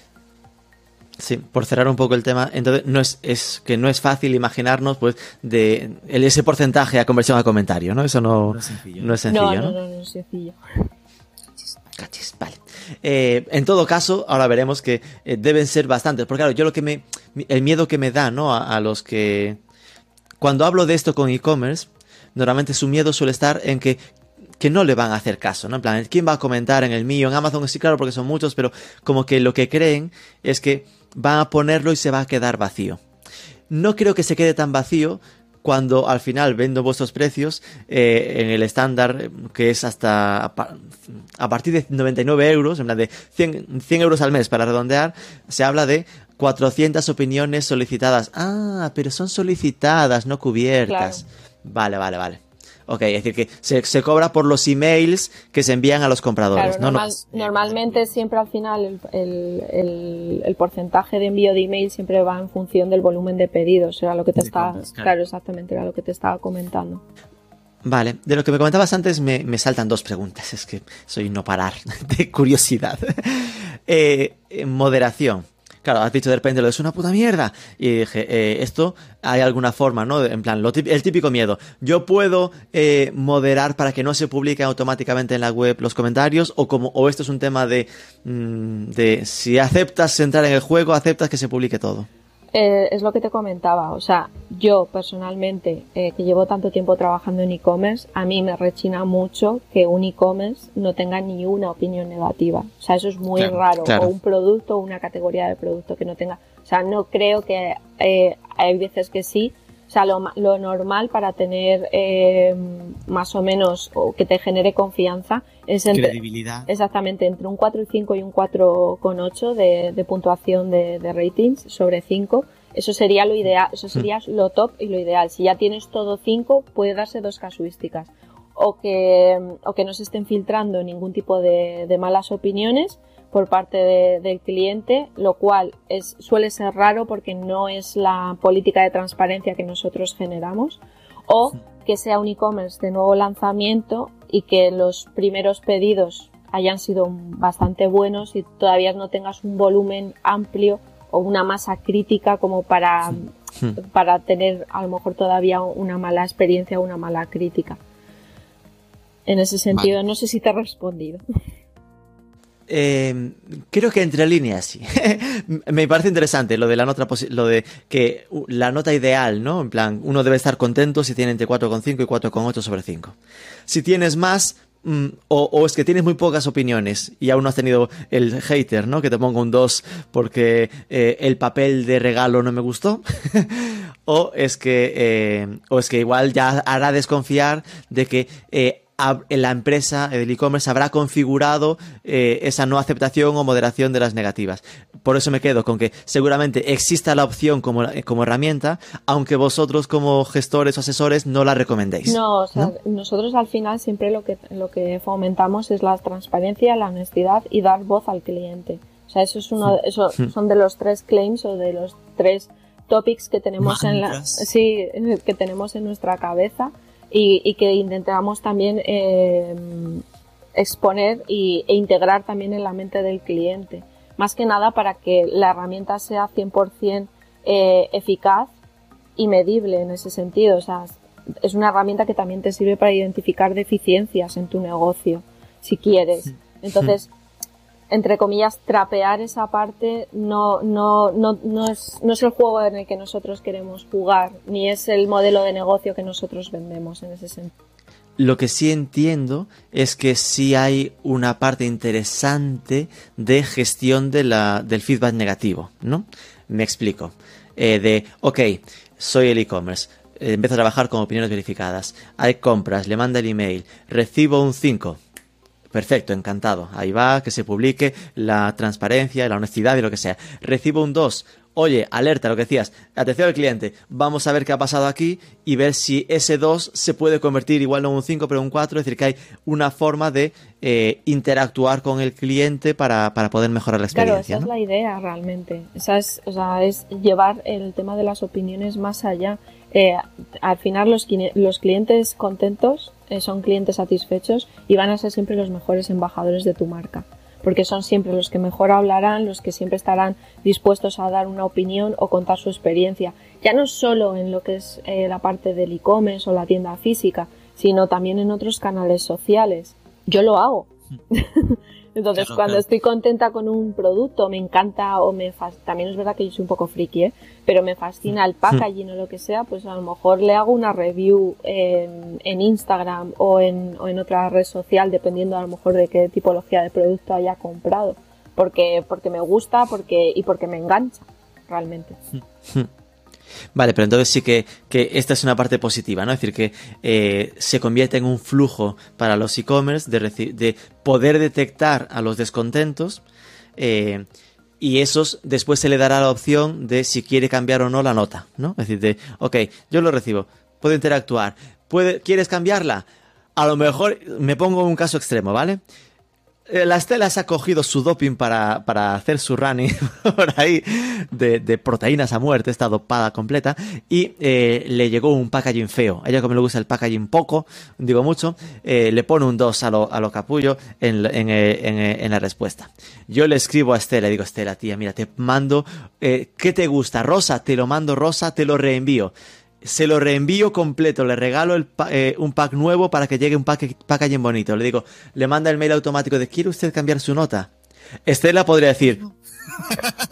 Sí, por cerrar un poco el tema, entonces no es, es que no es fácil imaginarnos pues de el- ese porcentaje a conversión a comentario, ¿no? Eso no, No es sencillo. no es sencillo, no, ¿no? no, no, no es sencillo. Eh, en todo caso, ahora veremos que eh, deben ser bastantes. Porque claro, yo lo que me, el miedo que me da, ¿no? A, a los que... Cuando hablo de esto con e-commerce, normalmente su miedo suele estar en que que no le van a hacer caso, ¿no? En plan, ¿quién va a comentar en el mío? En Amazon sí, claro, porque son muchos, pero como que lo que creen es que van a ponerlo y se va a quedar vacío. No creo que se quede tan vacío cuando al final vendo vuestros precios eh, en el estándar que es hasta a partir de 99 euros, en plan de 100, 100 euros al mes para redondear, se habla de 400 opiniones solicitadas. Ah, pero son solicitadas, no cubiertas. Vale, vale, vale. Ok, es decir, que se, se cobra por los emails que se envían a los compradores, Claro, ¿no? normal- no. normalmente siempre al final el, el- el- el porcentaje de envío de email siempre va en función del volumen de pedidos. Era lo que te estaba, claro, exactamente, era lo que te estaba comentando. Vale, de lo que me comentabas antes me, me saltan dos preguntas, es que soy no parar de curiosidad. Eh, eh, moderación. Claro, has dicho de repente lo es una puta mierda. Y dije, eh, esto hay alguna forma, ¿no? En plan, lo tip- el típico miedo. Yo puedo eh, moderar para que no se publiquen automáticamente en la web los comentarios o como o esto es un tema de, mm, de si aceptas entrar en el juego, aceptas que se publique todo. Eh, es lo que te comentaba, o sea, yo personalmente, eh, que llevo tanto tiempo trabajando en e-commerce, a mí me rechina mucho que un e-commerce no tenga ni una opinión negativa. O sea, eso es muy Claro, raro. claro. O un producto o una categoría de producto que no tenga. O sea, no creo que eh, hay veces que sí. O sea, lo, lo normal para tener eh, más o menos o que te genere confianza es entre, Credibilidad. Exactamente, entre un 4 y 5 y un 4,8 de, de puntuación de, de ratings sobre 5. Eso sería lo ideal, eso sería lo top y lo ideal. Si ya tienes todo 5, puede darse dos casuísticas. O que, o que no se estén filtrando ningún tipo de, de malas opiniones por parte de- del cliente, lo cual es, suele ser raro porque no es la política de transparencia que nosotros generamos. O que sea un e-commerce de nuevo lanzamiento y que los primeros pedidos hayan sido bastante buenos y todavía no tengas un volumen amplio o una masa crítica como para, para tener a lo mejor todavía una mala experiencia o una mala crítica. En ese sentido, Vale. no sé si te he respondido. Eh, creo que entre líneas sí. Me parece interesante lo de la nota lo de que la nota ideal, ¿no? En plan, uno debe estar contento si tiene entre 4,5 y 4,8 sobre 5. Si tienes más mm, o, es que tienes muy pocas opiniones y aún no has tenido el hater, ¿no? Que te ponga un 2 porque eh, el papel de regalo no me gustó. o es que eh, o es que igual ya hará desconfiar de que eh, la empresa eh, del e-commerce habrá configurado eh, esa no aceptación o moderación de las negativas. Por eso me quedo con que seguramente exista la opción como, como herramienta, aunque vosotros como gestores o asesores no la recomendéis. No, o sea, nosotros al final siempre lo que, lo que fomentamos es la transparencia, la honestidad y dar voz al cliente. O sea, eso es uno, de- eso son de los tres claims o de los tres topics que tenemos en la, sí, que tenemos en nuestra cabeza y, y que intentamos también eh, exponer y, e integrar también en la mente del cliente. Más que nada para que la herramienta sea 100% eh, eficaz y medible en ese sentido. O sea, es una herramienta que también te sirve para identificar deficiencias en tu negocio, si quieres. Entonces, entre comillas, trapear esa parte no, no, no, no, es, no es el juego en el que nosotros queremos jugar, ni es el modelo de negocio que nosotros vendemos en ese sentido. Lo que sí entiendo es que sí hay una parte interesante de gestión de la, del feedback negativo, ¿no? Me explico. Eh, de, ok, soy el e-commerce, eh, empiezo a trabajar con opiniones verificadas, hay compras, le manda el email, recibo un 5. Perfecto, encantado. Ahí va, que se publique la transparencia, la honestidad y lo que sea. Recibo un 2. Oye, alerta, lo que decías. Atención al cliente. Vamos a ver qué ha pasado aquí y ver si ese 2 se puede convertir igual no en un 5, pero en un 4. Es decir, que hay una forma de eh, interactuar con el cliente para, para poder mejorar la Claro, experiencia. esa es la idea realmente. Esa es, o sea, es llevar el tema de las opiniones más allá. Eh, al final los, los clientes contentos eh, son clientes satisfechos y van a ser siempre los mejores embajadores de tu marca. Porque son siempre los que mejor hablarán, los que siempre estarán dispuestos a dar una opinión o contar su experiencia. Ya no solo en lo que es eh, la parte del e-commerce o la tienda física, sino también en otros canales sociales. Yo lo hago. Entonces, Claro, cuando claro. estoy contenta con un producto, me encanta o me también es verdad que yo soy un poco friki, ¿eh? pero me fascina el packaging o lo que sea, pues a lo mejor le hago una review en, en Instagram o en, o en otra red social, dependiendo a lo mejor de qué tipología de producto haya comprado, porque porque me gusta, porque y porque me engancha realmente. Vale, pero entonces sí que, que esta es una parte positiva, ¿no? Es decir, que eh, se convierte en un flujo para los e-commerce de, de poder detectar a los descontentos eh, y esos después se le dará la opción de si quiere cambiar o no la nota, ¿no? Es decir, de, ok, yo lo recibo, puedo interactuar, ¿Puede, ¿quieres cambiarla? A lo mejor me pongo un caso extremo, ¿vale? Eh, La Estela se ha cogido su doping para, para hacer su running por ahí de, de proteínas a muerte, está dopada completa, y eh, le llegó un packaging feo. A ella como le gusta el packaging poco, digo mucho, eh, le pone un 2 a lo, a lo capullo en, en, eh, en, eh, en la respuesta. Yo le escribo a Estela, digo, Estela, tía, mira, te mando, eh, ¿qué te gusta? Rosa, te lo mando rosa, te lo reenvío. Se lo reenvío completo, le regalo el pa- eh, un pack nuevo para que llegue un pack, packaging bonito. Le digo, le manda el mail automático de ¿quiere usted cambiar su nota? Estela podría decir,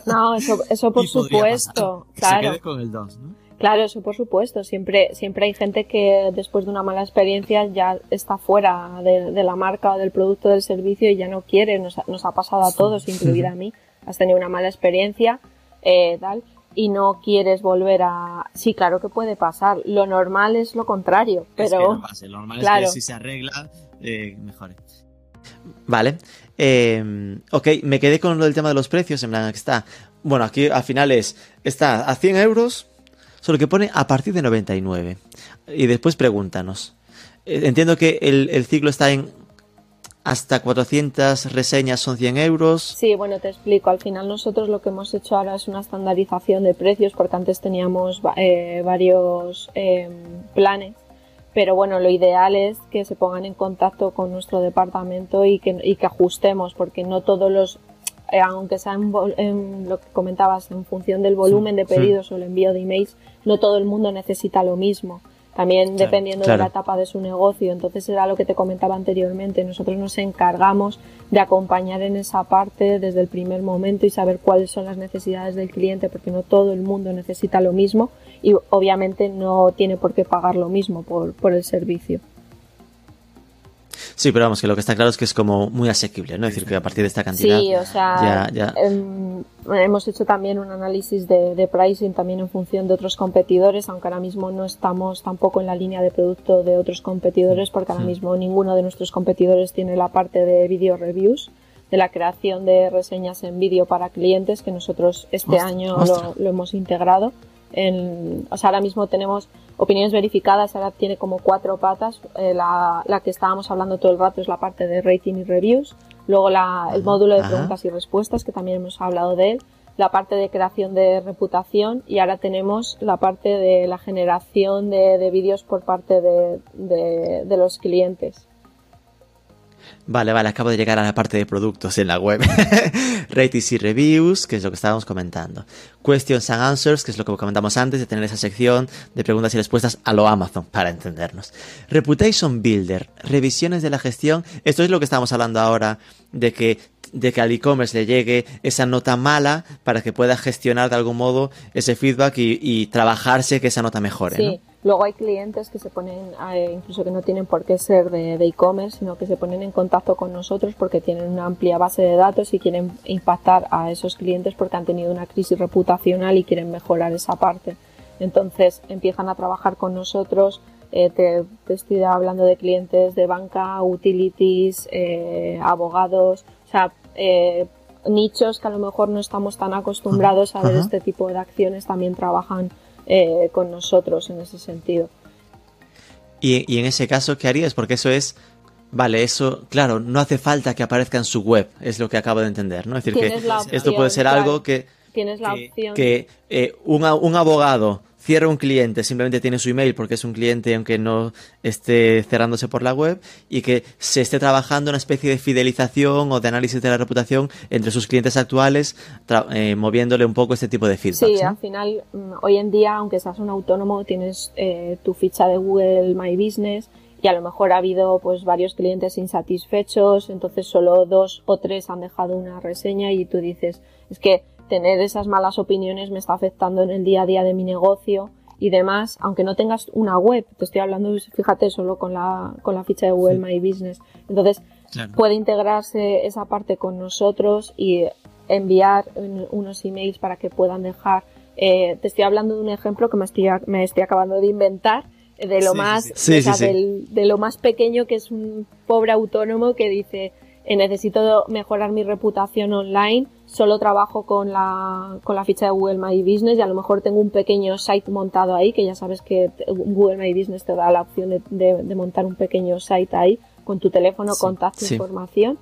No, eso, eso por supuesto. Se claro. quede con el 2, ¿no? Claro, eso por supuesto. Siempre, siempre hay gente que después de una mala experiencia ya está fuera de, de la marca o del producto del servicio y ya no quiere. Nos, ha- nos ha pasado a todos, incluida a mí. Has tenido una mala experiencia, eh, tal, y no quieres volver a. Sí, claro que puede pasar. Lo normal es lo contrario, Es que pero no pase. Lo normal claro. es que si se arregla, eh, mejore. Vale. Eh, ok, me quedé con lo del tema de los precios. En plan, que está. Bueno, aquí al final es. Está a 100 euros. Solo que pone a partir de 99. Y después pregúntanos. Eh, Entiendo que el, el ciclo está en. Hasta 400 reseñas son 100 euros. Sí, bueno, te explico. Al final nosotros lo que hemos hecho ahora es una estandarización de precios porque antes teníamos eh, varios eh, planes. Pero bueno, lo ideal es que se pongan en contacto con nuestro departamento y que, y que ajustemos porque no todos los, eh, aunque sea en, lo que comentabas, en función del volumen de sí. pedidos o el envío de emails, no todo el mundo necesita lo mismo. También Claro, dependiendo claro. de la etapa de su negocio. Entonces era lo que te comentaba anteriormente. Nosotros nos encargamos de acompañar en esa parte desde el primer momento y saber cuáles son las necesidades del cliente porque no todo el mundo necesita lo mismo y obviamente no tiene por qué pagar lo mismo por, por el servicio. Sí, pero vamos, que lo que está claro es que es como muy asequible, ¿no? Es decir, que a partir de esta cantidad. Sí, o sea, ya, ya. em, hemos hecho también un análisis de, de pricing también en función de otros competidores, aunque ahora mismo no estamos tampoco en la línea de producto de otros competidores, porque ahora mismo ninguno de nuestros competidores tiene la parte de video reviews, de la creación de reseñas en vídeo para clientes, que nosotros este Ostras, año ostras. lo, lo hemos integrado. En, o sea, ahora mismo tenemos opiniones verificadas, ahora tiene como cuatro patas. Eh, la, la que estábamos hablando todo el rato es la parte de rating y reviews. Luego la, el módulo de Ajá. preguntas y respuestas, que también hemos hablado de él. La parte de creación de reputación y ahora tenemos la parte de la generación de, de vídeos por parte de, de, de los clientes. Vale, vale, acabo de llegar a la parte de productos en la web. Ratings y reviews, que es lo que estábamos comentando. Questions and answers, que es lo que comentamos antes de tener esa sección de preguntas y respuestas a lo Amazon, para entendernos. Reputation Builder, revisiones de la gestión. Esto es lo que estamos hablando ahora, de que, de que al e-commerce le llegue esa nota mala para que pueda gestionar de algún modo ese feedback y, y trabajarse que esa nota mejore, Sí, ¿no? Luego hay clientes que se ponen, eh, incluso que no tienen por qué ser de e-commerce, sino que se ponen en contacto con nosotros porque tienen una amplia base de datos y quieren impactar a esos clientes porque han tenido una crisis reputacional y quieren mejorar esa parte. Entonces empiezan a trabajar con nosotros. eh, te, te estoy hablando de clientes de banca, utilities, eh, abogados, o sea, eh, nichos que a lo mejor no estamos tan acostumbrados a ver este tipo de acciones también trabajan eh, con nosotros en ese sentido. Y, y en ese caso, ¿qué harías? Porque eso es. Vale, eso, claro, no hace falta que aparezca en su web, es lo que acabo de entender, ¿no? Es decir, que la esto puede ser opción, algo que, Tienes la Que- opción. que eh, un, un abogado cierra un cliente, simplemente tiene su email porque es un cliente aunque no esté cerrándose por la web y que se esté trabajando una especie de fidelización o de análisis de la reputación entre sus clientes actuales, tra- eh, moviéndole un poco este tipo de feedbacks. Sí, al final, mm, hoy en día, aunque seas un autónomo, tienes eh, tu ficha de Google My Business y a lo mejor ha habido pues varios clientes insatisfechos, entonces solo dos o tres han dejado una reseña y tú dices, es que tener esas malas opiniones me está afectando en el día a día de mi negocio y demás, aunque no tengas una web, te estoy hablando, fíjate, solo con la, con la ficha de Google My Business. Entonces, Claro. puede integrarse esa parte con nosotros y enviar un- unos emails para que puedan dejar. eh, te estoy hablando de un ejemplo que me estoy, me estoy acabando de inventar, de lo Sí, sí, más, sí. Sí, o sea, sí, sí. del- de lo más pequeño que es un pobre autónomo que dice necesito mejorar mi reputación online, solo trabajo con la, con la ficha de Google My Business y a lo mejor tengo un pequeño site montado ahí, que ya sabes que Google My Business te da la opción de, de- de montar un pequeño site ahí con tu teléfono, Sí, contacto, sí. información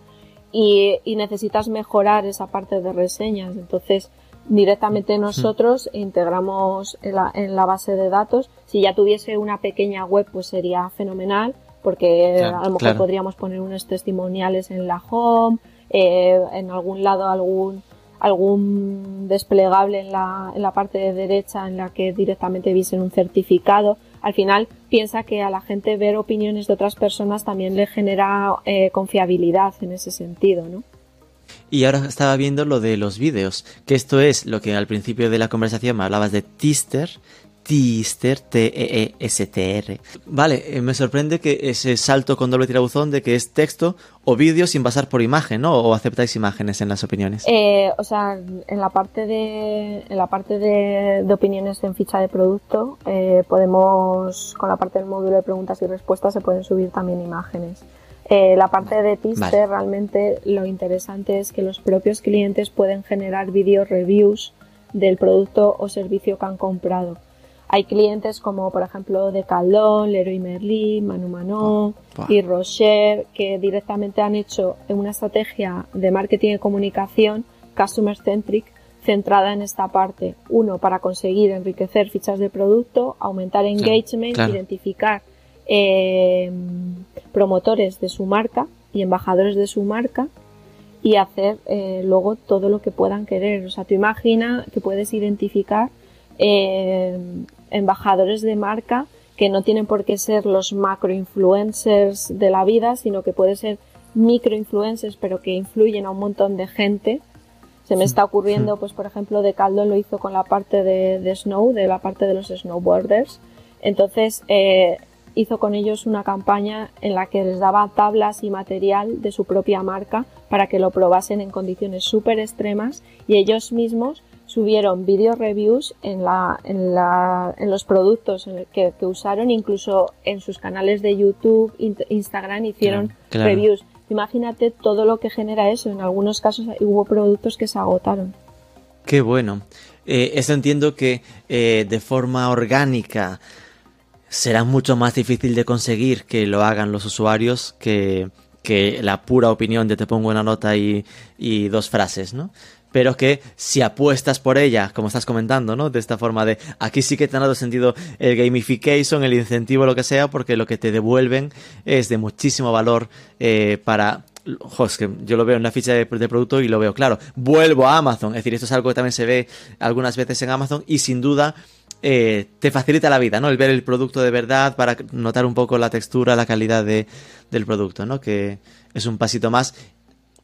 y, y necesitas mejorar esa parte de reseñas. Entonces, directamente nosotros integramos en la, en la base de datos. Si ya tuviese una pequeña web, pues sería fenomenal, porque Claro, a lo mejor claro. podríamos poner unos testimoniales en la home, eh, en algún lado algún algún desplegable en la, en la parte de derecha en la que directamente viesen un certificado. Al final piensa que a la gente ver opiniones de otras personas también le genera eh, confiabilidad en ese sentido, ¿no? Y ahora estaba viendo lo de los vídeos, que esto es lo que al principio de la conversación me hablabas de Tister, Tister, T-E-E-S-T-R. Vale, eh, me sorprende que ese salto con doble tirabuzón de que es texto o vídeo sin pasar por imagen, ¿no? O aceptáis imágenes en las opiniones. Eh, o sea, en la parte de, en la parte de, de opiniones en ficha de producto, eh, podemos, con la parte del módulo de preguntas y respuestas, se pueden subir también imágenes. Eh, la parte de Tister, Vale. realmente lo interesante es que los propios clientes pueden generar video reviews del producto o servicio que han comprado. Hay clientes como, por ejemplo, de Caldón, Leroy Merlin, Manu Manó Buah. y Rocher, que directamente han hecho una estrategia de marketing y comunicación customer centric centrada en esta parte. Uno, para conseguir enriquecer fichas de producto, aumentar engagement, claro. identificar eh, promotores de su marca y embajadores de su marca y hacer eh, luego todo lo que puedan querer. O sea, tú imagina que puedes identificar eh, embajadores de marca que no tienen por qué ser los macro influencers de la vida, sino que puede ser micro influencers, pero que influyen a un montón de gente. Se me está ocurriendo, pues por ejemplo, de Caldo lo hizo con la parte de, de Snow, de la parte de los snowboarders. Entonces, eh, hizo con ellos una campaña en la que les daba tablas y material de su propia marca para que lo probasen en condiciones súper extremas y ellos mismos subieron video reviews en, la, en, la, en los productos que, que usaron, incluso en sus canales de YouTube, in- Instagram hicieron Claro, claro. reviews. Imagínate todo lo que genera eso. En algunos casos hubo productos que se agotaron. Qué bueno. Eh, esto entiendo que eh, de forma orgánica será mucho más difícil de conseguir que lo hagan los usuarios que, que la pura opinión de te pongo una nota y, y dos frases, ¿no? Pero que si apuestas por ella, como estás comentando, ¿no? De esta forma de aquí sí que te han dado sentido el gamification, el incentivo, lo que sea, porque lo que te devuelven es de muchísimo valor eh, para Jo, es que yo lo veo en la ficha de, de producto y lo veo claro. Vuelvo a Amazon. Es decir, esto es algo que también se ve algunas veces en Amazon y sin duda eh, te facilita la vida, ¿no? El ver el producto de verdad para notar un poco la textura, la calidad de, del producto, ¿no? Que es un pasito más.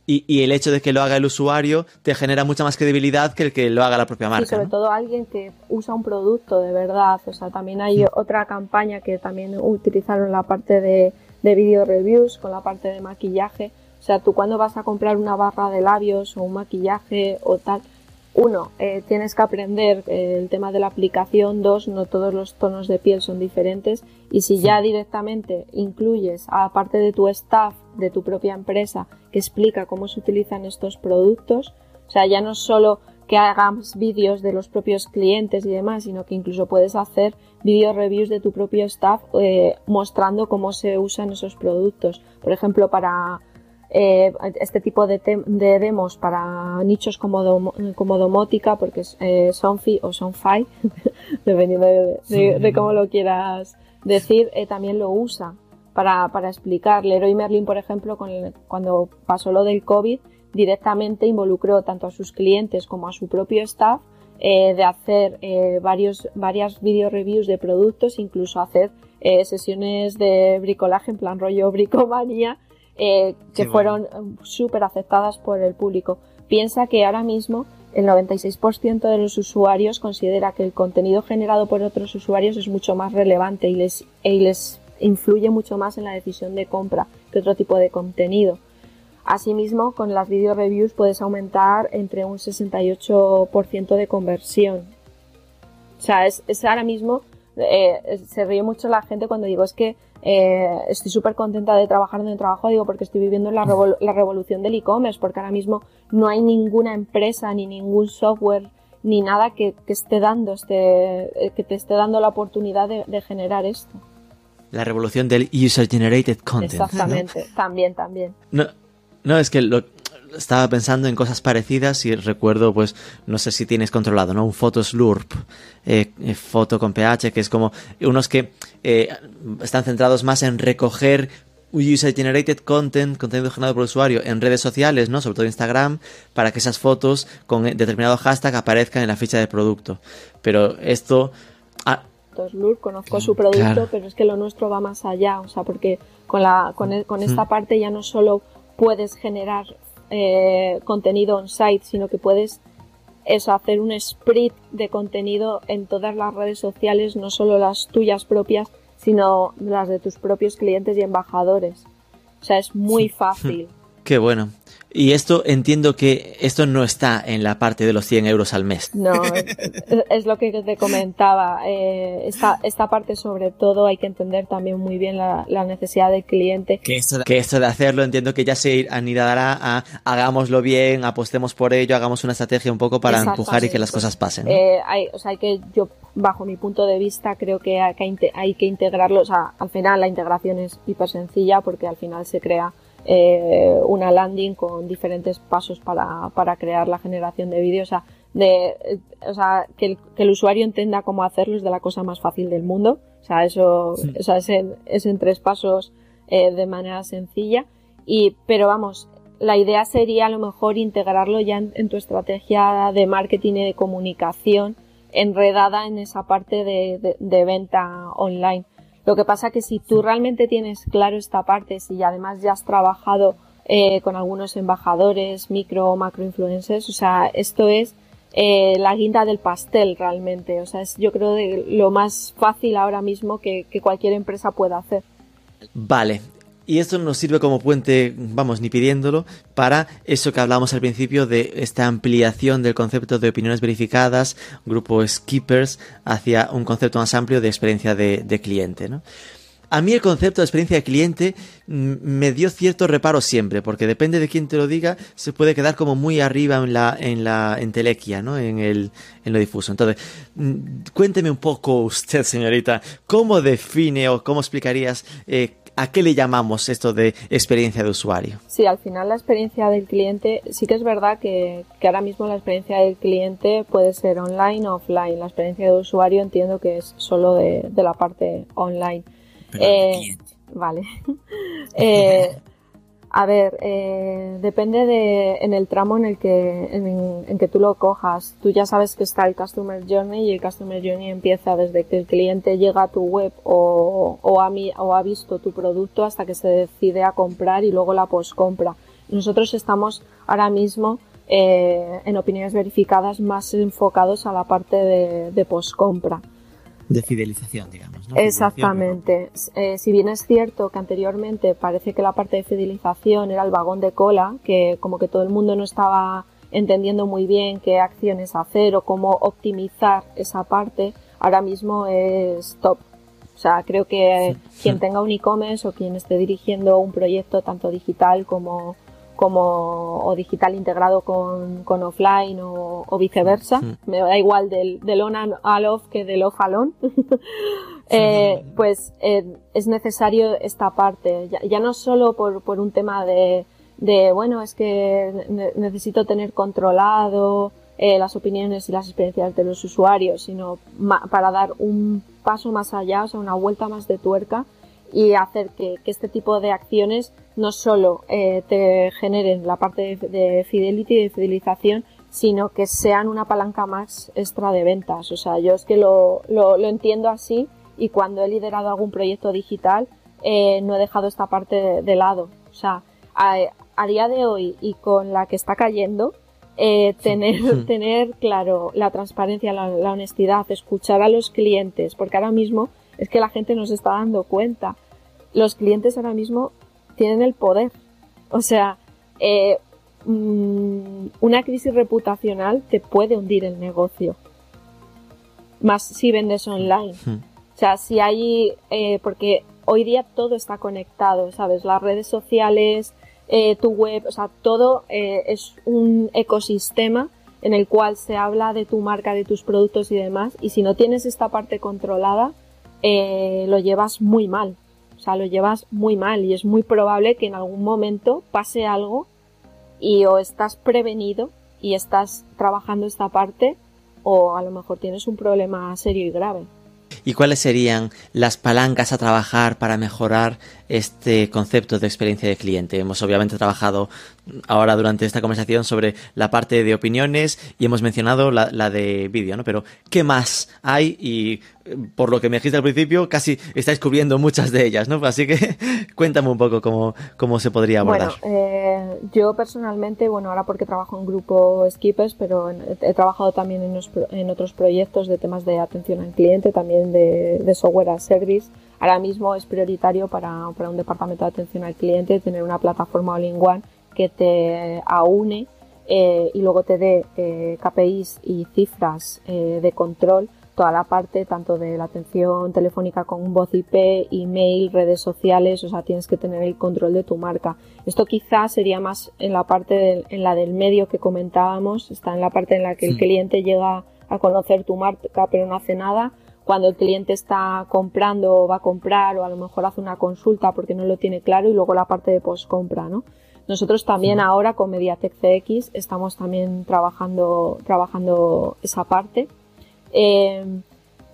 Y, y el hecho de que lo haga el usuario te genera mucha más credibilidad que el que lo haga la propia y marca. sobre ¿no? todo alguien que usa un producto de verdad. O sea, también hay otra campaña que también utilizaron la parte de, de video reviews con la parte de maquillaje. O sea, tú cuando vas a comprar una barra de labios o un maquillaje o tal, uno, eh, tienes que aprender eh, el tema de la aplicación. Dos, no todos los tonos de piel son diferentes. Y si ya directamente incluyes, aparte de tu staff, de tu propia empresa, que explica cómo se utilizan estos productos, o sea, ya no solo que hagas vídeos de los propios clientes y demás, sino que incluso puedes hacer video reviews de tu propio staff eh, mostrando cómo se usan esos productos. Por ejemplo, para eh, este tipo de, de demos para nichos como, domo- como domótica, porque es eh, Sonfi o Sonfi, dependiendo de, de- de cómo lo quieras decir, eh, también lo usa para, para explicar. Leroy Merlin, por ejemplo, con el- cuando pasó lo del COVID, directamente involucró tanto a sus clientes como a su propio staff eh, de hacer eh, varios, varias video reviews de productos, incluso hacer eh, sesiones de bricolaje en plan rollo bricomanía eh, que fueron súper aceptadas por el público. Piensa que ahora mismo el 96% de los usuarios considera que el contenido generado por otros usuarios es mucho más relevante y les, y les influye mucho más en la decisión de compra que otro tipo de contenido. Asimismo, con las video reviews puedes aumentar entre un 68% de conversión. O sea, es, es ahora mismo, eh, se ríe mucho la gente cuando digo es que eh, estoy súper contenta de trabajar donde trabajo, digo, porque estoy viviendo la, revol- la revolución del e-commerce, porque ahora mismo no hay ninguna empresa ni ningún software ni nada que, que esté dando este, eh, que te esté dando la oportunidad de, de generar esto. La revolución del user generated content. ¿no? Exactamente, también, también. No, no, es que lo, estaba pensando en cosas parecidas y recuerdo, pues, no sé si tienes controlado, ¿no? Un Photoslurp, eh, eh, foto con PH, que es como unos que eh, están centrados más en recoger user generated content, contenido generado por usuario en redes sociales, ¿no? Sobre todo Instagram, para que esas fotos con determinado hashtag aparezcan en la ficha de producto. Pero esto... ah, Toslur, conozco su producto, Claro. pero es que lo nuestro va más allá, o sea, porque con, la, con, e- con esta parte ya no solo puedes generar eh, contenido on-site, sino que puedes eso, hacer un sprint de contenido en todas las redes sociales, no solo las tuyas propias, sino las de tus propios clientes y embajadores. O sea, es muy fácil. qué bueno. Y esto entiendo que esto no está en la parte de los 100 euros al mes. No, es, es lo que te comentaba. Eh, esta, esta parte, sobre todo, hay que entender también muy bien la, la necesidad del cliente. Que esto da- Que esto de hacerlo entiendo que ya se anidará a hagámoslo bien, apostemos por ello, hagamos una estrategia un poco para empujar y que las cosas pasen. ¿no? Eh, hay, o sea, hay que, yo, bajo mi punto de vista, creo que hay que, hay que integrarlo. O sea, al final la integración es hiper sencilla porque al final se crea eh, una landing con diferentes pasos para, para crear la generación de vídeos. O sea, de, eh, o sea que, el, que el usuario entienda cómo hacerlo es de la cosa más fácil del mundo. O sea, eso o sea, es, en, es en tres pasos eh, de manera sencilla. Y, pero vamos, la idea sería a lo mejor integrarlo ya en, en tu estrategia de marketing y de comunicación enredada en esa parte de, de- de venta online. Lo que pasa que si tú realmente tienes claro esta parte, si además ya has trabajado eh, con algunos embajadores, micro o macro influencers, o sea, esto es eh, la guinda del pastel realmente. O sea, es yo creo de lo más fácil ahora mismo que, que cualquier empresa pueda hacer. Vale. Y esto nos sirve como puente, vamos, ni pidiéndolo, para eso que hablamos al principio de esta ampliación del concepto de opiniones verificadas, grupo Skippers, hacia un concepto más amplio de experiencia de, de cliente, ¿no? A mí el concepto de experiencia de cliente mm, me dio cierto reparo siempre, porque depende de quién te lo diga, se puede quedar como muy arriba en la, en la entelequia, ¿no? En el, en lo difuso. Entonces, mm, cuénteme un poco usted, señorita, ¿cómo define o cómo explicarías eh, a qué le llamamos esto de experiencia de usuario? Sí, al final la experiencia del cliente, sí que es verdad que, que ahora mismo la experiencia del cliente puede ser online o offline. La experiencia de usuario entiendo que es solo de, de la parte online. Pero el Eh, cliente. Vale. Eh, a ver, eh, depende de en el tramo en el que en, en que tú lo cojas. Tú ya sabes que está el Customer Journey y el Customer Journey empieza desde que el cliente llega a tu web o, o, ha, mi- o ha visto tu producto hasta que se decide a comprar y luego la postcompra. Nosotros estamos ahora mismo eh, en opiniones verificadas más enfocados a la parte de, de postcompra. De fidelización, digamos. ¿no? Exactamente. Eh, si bien es cierto que anteriormente parece que la parte de fidelización era el vagón de cola, que como que todo el mundo no estaba entendiendo muy bien qué acciones hacer o cómo optimizar esa parte, ahora mismo es top. O sea, creo que quien tenga un e-commerce o quien esté dirigiendo un proyecto tanto digital como, como o digital integrado con, con offline o, o viceversa, me da igual del, del on and al off que del off al on, eh, pues eh, es necesario esta parte, ya, ya no solo por, por un tema de, de, bueno, es que ne- necesito tener controlado eh, las opiniones y las experiencias de los usuarios, sino para dar un paso más allá, o sea, una vuelta más de tuerca y hacer que, que este tipo de acciones no solo eh, te generen la parte de, de fidelity y de fidelización, sino que sean una palanca más extra de ventas. O sea, yo es que lo, lo, lo entiendo así y cuando he liderado algún proyecto digital eh, no he dejado esta parte de, lado. O sea, a, día de hoy y con la que está cayendo, eh, tener, tener claro la transparencia, la, la, honestidad, escuchar a los clientes, porque ahora mismo es que la gente nos está dando cuenta. Los clientes ahora mismo tienen el poder. O sea, eh, mm, una crisis reputacional te puede hundir el negocio. Más si vendes online. O sea, si hay, eh, porque hoy día todo está conectado, ¿sabes? Las redes sociales, eh, tu web, o sea, todo eh, es un ecosistema en el cual se habla de tu marca, de tus productos y demás. Y si no tienes esta parte controlada, eh, lo llevas muy mal. O sea, lo llevas muy mal y es muy probable que en algún momento pase algo y o estás prevenido y estás trabajando esta parte o a lo mejor tienes un problema serio y grave. ¿Y cuáles serían las palancas a trabajar para mejorar este concepto de experiencia de cliente? Hemos obviamente trabajado ahora durante esta conversación sobre la parte de opiniones y hemos mencionado la, la de vídeo, ¿no? Pero, ¿qué más hay? Y por lo que me dijiste al principio, casi estáis cubriendo muchas de ellas, ¿no? Así que cuéntame un poco cómo, cómo se podría abordar. Bueno, eh, yo personalmente, bueno, ahora porque trabajo en grupo Skippers, pero he trabajado también en, otros proyectos de temas de atención al cliente, también de, de software as service. Ahora mismo es prioritario para, para, un departamento de atención al cliente tener una plataforma all-in-one que te aúne eh, y luego te dé eh, KPIs y cifras eh, de control toda la parte tanto de la atención telefónica con voz IP, email, redes sociales, o sea, tienes que tener el control de tu marca. Esto quizás sería más en la parte en la del medio que comentábamos, está en la parte en la que el cliente llega a conocer tu marca pero no hace nada. Cuando el cliente está comprando o va a comprar o a lo mejor hace una consulta porque no lo tiene claro y luego la parte de post compra, ¿no? Nosotros también ahora con Mediatek CX estamos también trabajando, trabajando esa parte eh,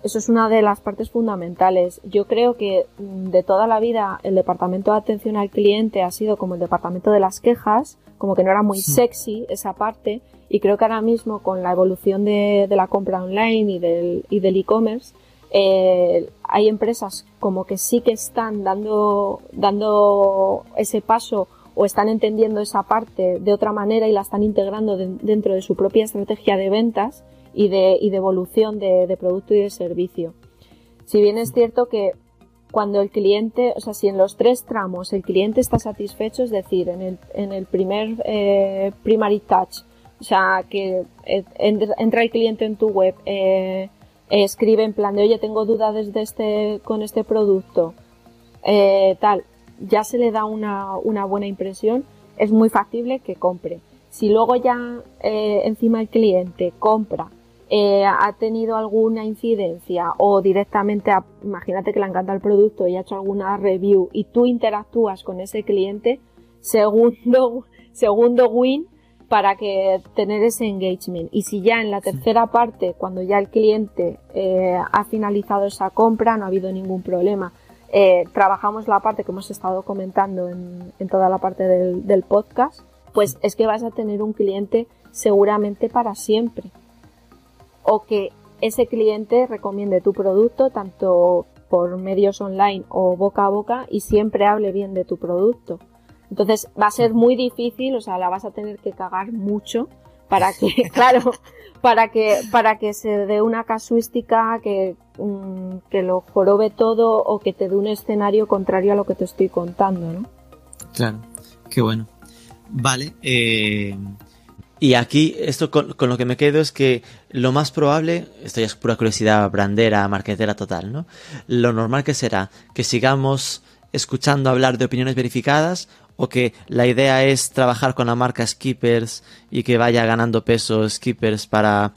eso es una de las partes fundamentales. Yo creo que mm, de toda la vida el departamento de atención al cliente ha sido como el departamento de las quejas, como que no era muy sexy esa parte, y creo que ahora mismo con la evolución de, la compra online y del y del e-commerce, eh, hay empresas como que sí que están dando, dando ese paso o están entendiendo esa parte de otra manera y la están integrando dentro de su propia estrategia de ventas y de, y de evolución de, de, producto y de servicio. Si bien es cierto que cuando el cliente, o sea, si en los tres tramos el cliente está satisfecho, es decir, en el, en el primer eh, primary touch, o sea, que eh, entra el cliente en tu web, eh, escribe en plan de, oye, tengo dudas desde este, con este producto, eh, tal, ya se le da una, buena impresión, es muy factible que compre. Si luego ya eh, encima el cliente compra eh, ha tenido alguna incidencia o directamente, imagínate que le encanta el producto y ha hecho alguna review y tú interactúas con ese cliente, segundo, segundo win para que tener ese engagement. Y si ya en la tercera parte, cuando ya el cliente eh, ha finalizado esa compra, no ha habido ningún problema. Eh, trabajamos la parte que hemos estado comentando en, en toda la parte del, del podcast, pues es que vas a tener un cliente seguramente para siempre o que ese cliente recomiende tu producto tanto por medios online o boca a boca y siempre hable bien de tu producto. Entonces va a ser muy difícil, o sea, la vas a tener que cagar mucho para que, claro, para que, para que se dé una casuística que, mm, que lo jorobe todo o que te dé un escenario contrario a lo que te estoy contando, ¿no? Claro, qué bueno. Vale, eh, y aquí, esto con, con, lo que me quedo es que lo más probable, esto ya es pura curiosidad brandera, marquetera total, ¿no? Lo normal que será que sigamos escuchando hablar de opiniones verificadas o que la idea es trabajar con la marca Skippers y que vaya ganando peso Skippers para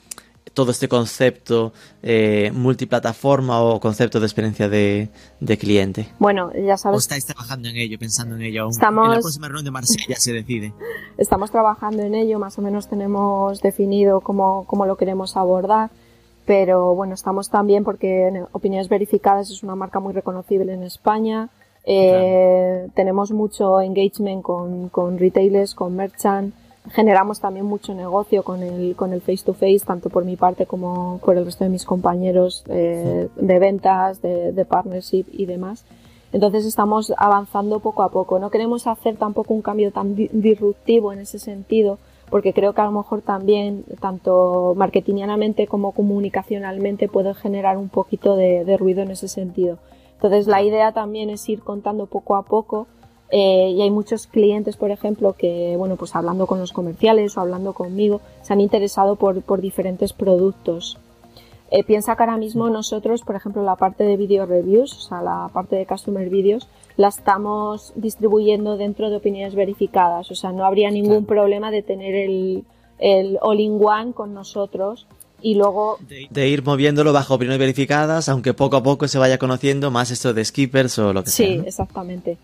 todo este concepto eh, multiplataforma o concepto de experiencia de, de, cliente? Bueno, ya sabes. ¿O estáis trabajando en ello, pensando en ello aún? Estamos... En la próxima reunión de Marsella se decide. Estamos trabajando en ello, más o menos tenemos definido cómo, cómo lo queremos abordar. Pero bueno, estamos también porque en Opiniones Verificadas es una marca muy reconocible en España. Eh. Tenemos mucho engagement con, con retailers, con merchant generamos también mucho negocio con el, con el face to face, tanto por mi parte como por el resto de mis compañeros eh, de ventas, de, de, partnership y demás. Entonces estamos avanzando poco a poco. No queremos hacer tampoco un cambio tan disruptivo en ese sentido, porque creo que a lo mejor también, tanto marketingianamente como comunicacionalmente, puede generar un poquito de, de ruido en ese sentido. Entonces la idea también es ir contando poco a poco eh, y hay muchos clientes, por ejemplo, que, bueno, pues hablando con los comerciales o hablando conmigo, se han interesado por, por diferentes productos. Eh, piensa que ahora mismo nosotros, por ejemplo, la parte de video reviews, o sea, la parte de customer videos, la estamos distribuyendo dentro de opiniones verificadas. O sea, no habría ningún problema de tener el, el all-in-one con nosotros y luego de ir moviéndolo bajo opiniones verificadas, aunque poco a poco se vaya conociendo más esto de skippers o lo que sea. Sí, exactamente.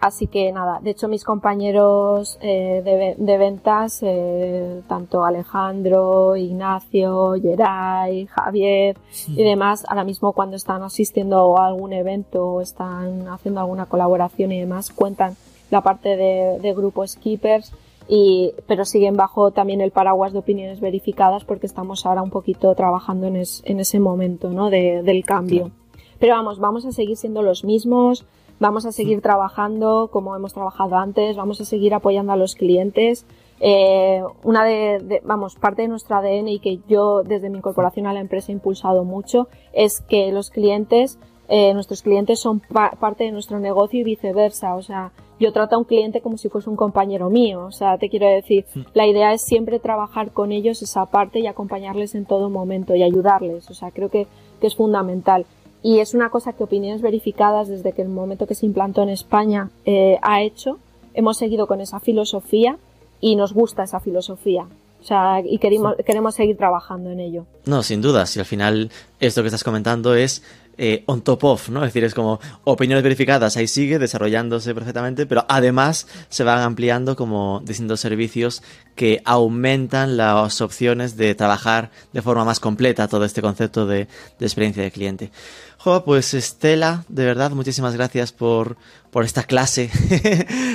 Así que nada, de hecho mis compañeros eh, de, de, ventas, eh, tanto Alejandro, Ignacio, Geray, Javier y demás, ahora mismo cuando están asistiendo a algún evento o están haciendo alguna colaboración y demás, cuentan la parte de, de grupo Skippers y, pero siguen bajo también el paraguas de opiniones verificadas porque estamos ahora un poquito trabajando en, es, en ese momento, ¿no? De, del cambio. Pero vamos, vamos a seguir siendo los mismos, vamos a seguir trabajando como hemos trabajado antes, vamos a seguir apoyando a los clientes. Eh, una de, de, vamos, parte de nuestro ADN y que yo desde mi incorporación a la empresa he impulsado mucho es que los clientes, eh, nuestros clientes son pa parte de nuestro negocio y viceversa. O sea, yo trato a un cliente como si fuese un compañero mío. O sea, te quiero decir, la idea es siempre trabajar con ellos esa parte y acompañarles en todo momento y ayudarles. O sea, creo que, que es fundamental y es una cosa que opiniones verificadas desde que el momento que se implantó en España eh, ha hecho. Hemos seguido con esa filosofía y nos gusta esa filosofía. O sea, y queremos, queremos seguir trabajando en ello. No, sin duda. Si al final esto que estás comentando es eh, on top of, ¿no? Es decir, es como opiniones verificadas, ahí sigue desarrollándose perfectamente, pero además se van ampliando como distintos servicios que aumentan las opciones de trabajar de forma más completa todo este concepto de, experiencia de cliente. Jo, pues Estela, de verdad, muchísimas gracias por, por esta clase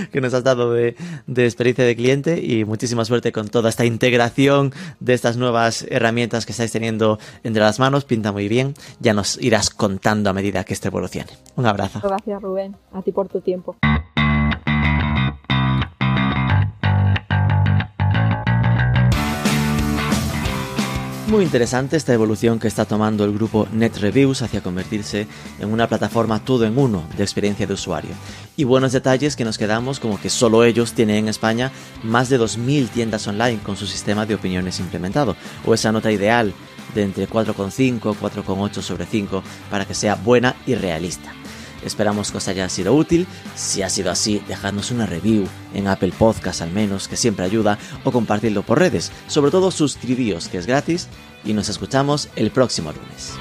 que nos has dado de, de, experiencia de cliente y muchísima suerte con toda esta integración de estas nuevas herramientas que estáis teniendo entre las manos. Pinta muy bien. Ya nos irás contando a medida que esto evolucione. Un abrazo. Gracias, Rubén. A ti por tu tiempo. Muy interesante esta evolución que está tomando el grupo NetReviews hacia convertirse en una plataforma todo en uno de experiencia de usuario. Y buenos detalles que nos quedamos como que solo ellos tienen en España más de 2.000 tiendas online con su sistema de opiniones implementado, o esa nota ideal de entre 4,5 4,8 sobre 5 para que sea buena y realista. Esperamos que os haya sido útil. Si ha sido así, dejadnos una review en Apple Podcast al menos, que siempre ayuda, o compartidlo por redes. Sobre todo suscribíos, que es gratis, y nos escuchamos el próximo lunes.